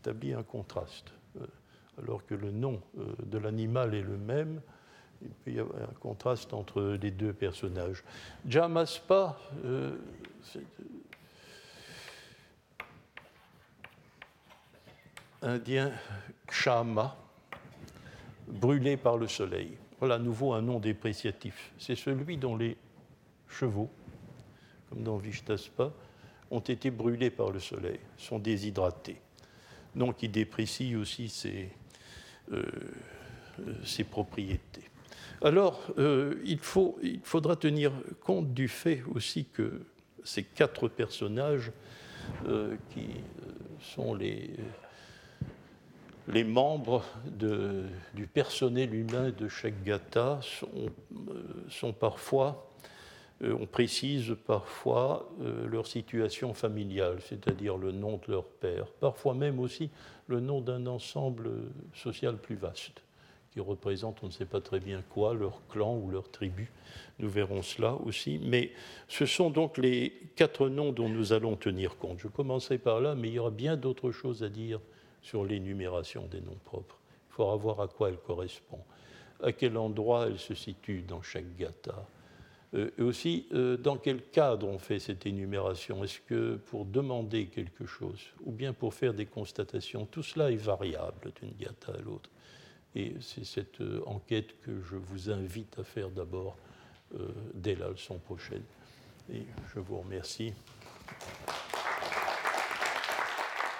établit un contraste. Euh, alors que le nom euh, de l'animal est le même, il peut y avoir un contraste entre les deux personnages. Jamaspa, euh, indien Kshama, brûlé par le soleil. Voilà à nouveau un nom dépréciatif. C'est celui dont les chevaux, comme dans Vishtaspa, ont été brûlés par le soleil, sont déshydratés donc qui déprécie aussi ses, euh, ses propriétés. Alors, euh, il, il, faudra tenir compte du fait aussi que ces quatre personnages euh, qui sont les, membres du personnel humain de chaque gata sont, parfois euh, on précise parfois euh, leur situation familiale, c'est-à-dire le nom de leur père, parfois même aussi le nom d'un ensemble social plus vaste, qui représente on ne sait pas très bien quoi, leur clan ou leur tribu. Nous verrons cela aussi. Mais ce sont donc les quatre noms dont nous allons tenir compte. Je commencerai par là, mais il y aura bien d'autres choses à dire sur l'énumération des noms propres. Il faudra voir à quoi elle correspond, à quel endroit elle se situe dans chaque gata? Euh, et aussi, euh, dans quel cadre on fait cette énumération? Est-ce que pour demander quelque chose ou bien pour faire des constatations Tout cela est variable d'une gata à l'autre? Et c'est cette euh, enquête que je vous invite à faire d'abord dès la leçon prochaine. Et je vous remercie.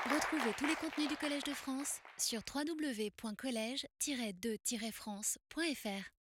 Retrouvez tous les contenus du Collège de France sur www.colège-2-france.fr.